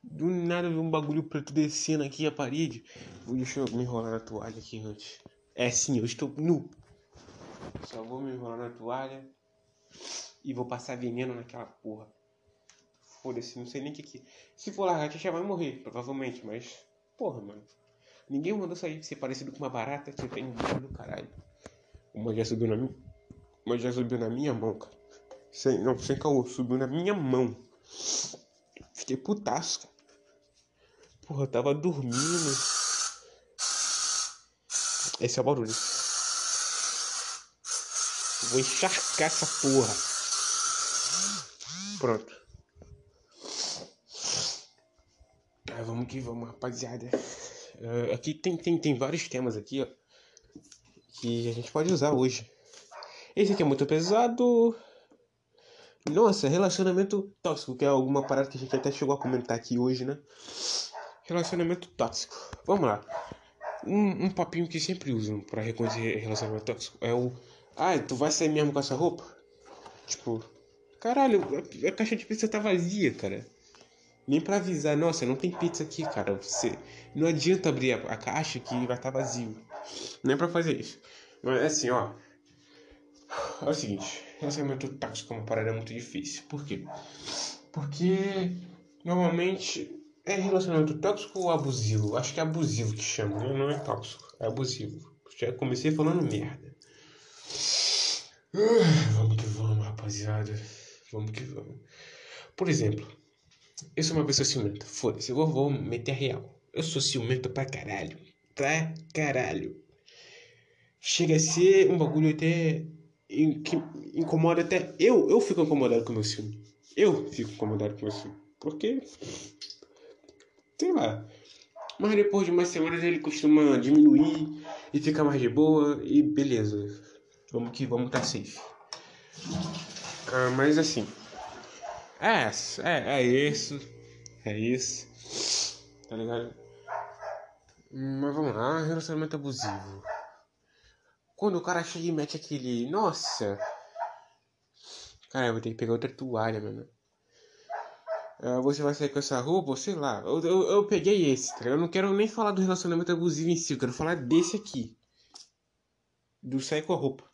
Do nada vi um bagulho preto descendo aqui a parede. Deixa eu me enrolar na toalha aqui antes. É sim, eu estou nu. Só vou me enrolar na toalha. E vou passar veneno naquela porra. Foda-se, não sei nem o que. Se for lá, já vai morrer, provavelmente, mas. Porra, mano. Ninguém mandou sair ser parecido com uma barata que tem um do caralho. Uma já subiu na minha. Uma já subiu na minha mão, cara. Sem, não, sem caô, subiu na minha mão. Fiquei putaço, cara. Porra, eu tava dormindo. Esse é o barulho. Vou encharcar essa porra. Pronto. Vamos que vamos, rapaziada. Uh, aqui tem, tem, tem vários temas aqui, ó. Que a gente pode usar hoje. Esse aqui é muito pesado. Nossa, relacionamento tóxico, que é alguma parada que a gente até chegou a comentar aqui hoje, né? Relacionamento tóxico. Vamos lá. Um, um papinho que sempre usam para reconhecer relacionamento tóxico é o. Ah, tu vai sair mesmo com essa roupa? Tipo, caralho, a, a caixa de pizza tá vazia, cara. Nem pra avisar, nossa, não tem pizza aqui, cara. Você não adianta abrir a, caixa que vai estar tá vazio. Nem pra fazer isso. Mas assim, ó. É o seguinte, relacionamento tóxico é uma parada muito difícil. Por quê? Porque normalmente é relacionamento tóxico ou abusivo? Acho que é abusivo que chama, né? não é tóxico, é abusivo. Já comecei falando merda. Uh, vamos que vamos, rapaziada. Vamos que vamos. Por exemplo, eu sou uma pessoa ciumenta. Foda-se, eu vou, meter a real. Eu sou ciumento pra caralho. Pra caralho. Chega a ser um bagulho até. que incomoda até. Eu, eu fico incomodado com o meu ciúme. Eu fico incomodado com o meu ciúme. Porque. Sei lá. Mas depois de umas semanas ele costuma diminuir e fica mais de boa e beleza. Vamos que vamos tá safe. Ah, mas assim. É, é, é isso. É isso. Tá ligado? Mas vamos lá, relacionamento abusivo. Quando o cara chega e mete aquele. Nossa! Cara, eu vou ter que pegar outra toalha, mano. Uh, você vai sair com essa roupa, sei lá. Eu, eu, eu peguei esse, tá? Eu não quero nem falar do relacionamento abusivo em si, eu quero falar desse aqui. Do sair com a roupa.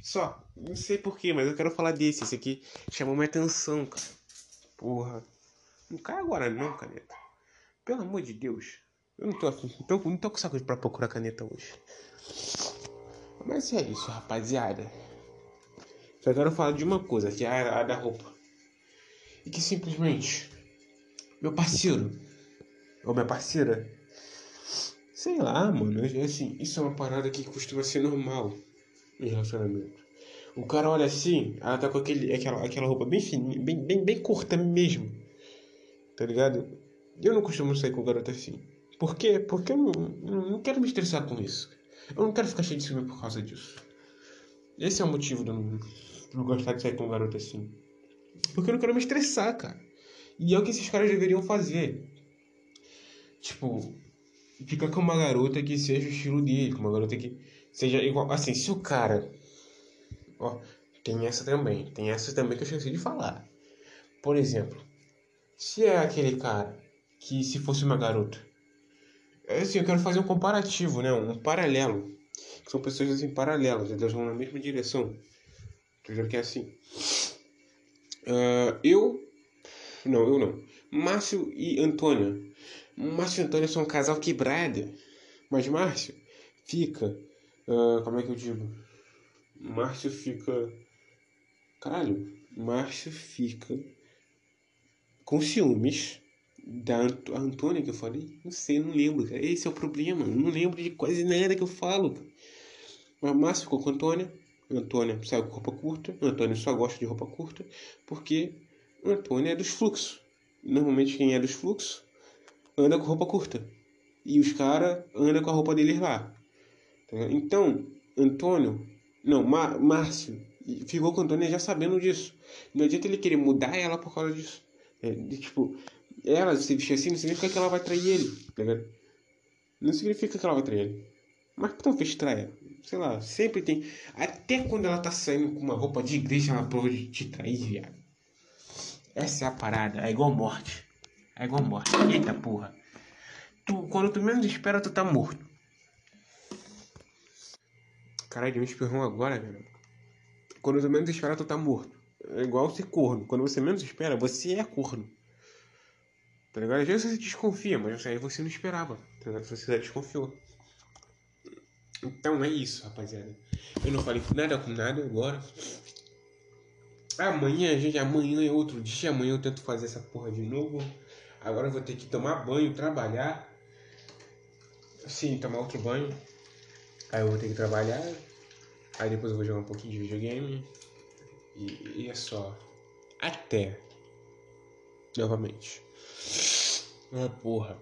Só. Não sei porquê, mas eu quero falar desse. Esse aqui chamou minha atenção, cara. Porra. Não cai agora não, caneta. Pelo amor de Deus. Eu não tô, não tô, não tô com saco pra procurar caneta hoje. Mas é isso, rapaziada. Só quero falar de uma coisa, que é a, a da roupa. E que simplesmente, meu parceiro, ou minha parceira, sei lá, mano, assim, isso é uma parada que costuma ser normal em relacionamento. O cara olha assim, ela tá com aquele, aquela, aquela roupa bem fininha, bem, bem, bem curta mesmo. Tá ligado? Eu não costumo sair com garota assim. Por quê? Porque eu não, não quero me estressar com isso. Eu não quero ficar cheio de ciúme por causa disso. Esse é o motivo de eu não gostar de sair com garoto assim. Porque eu não quero me estressar, cara. E é o que esses caras deveriam fazer. Tipo, ficar com uma garota que seja o estilo dele, com uma garota que seja igual. Assim, se o cara. Ó, tem essa também. Tem essa também que eu esqueci de falar. Por exemplo, se é aquele cara que se fosse uma garota é assim, eu quero fazer um comparativo, né? Um paralelo. São pessoas assim paralelas, elas vão na mesma direção. Entendeu? Que é assim. Uh, eu. Não, eu não. Márcio e Antônia. Márcio e Antônia são um casal quebrado. Mas Márcio fica. Uh, como é que eu digo? Márcio fica. Caralho. Márcio fica com ciúmes da Antônia que eu falei? Não sei, não lembro, cara. Esse é o problema. Não lembro de quase nada que eu falo. Mas Márcio ficou com a Antônia. Antônia saiu com roupa curta. Antônia só gosta de roupa curta. Porque Antônia é dos fluxos. Normalmente quem é dos fluxos anda com roupa curta. E os caras andam com a roupa deles lá. Tá então, Antônio. Não, Márcio ficou com Antônia já sabendo disso. Não adianta ele querer mudar ela por causa disso. É, de, tipo, ela se vestir assim não significa que ela vai trair ele, tá ligado? Não significa que ela vai trair ele. Mas talvez traia. Sei lá, sempre tem. Até quando ela tá saindo com uma roupa de igreja, ela prova de te trair, viado. Essa é a parada. É igual morte. É igual morte. Eita porra. Tu, quando tu menos espera, tu tá morto. Caralho, me espirrou agora, velho. Quando tu menos espera, tu tá morto. É igual ser corno. Quando você menos espera, você é corno. Tá ligado? Às vezes você desconfia, mas aí você não esperava. Tá ligado? Você já desconfiou. Então é isso, rapaziada. Eu não falei nada com nada agora. Amanhã, gente, amanhã é outro dia. Amanhã eu tento fazer essa porra de novo. Agora eu vou ter que tomar banho, trabalhar. Sim, tomar outro banho. Aí eu vou ter que trabalhar. Aí depois eu vou jogar um pouquinho de videogame. E, e é só. Até. Novamente. Ah, porra.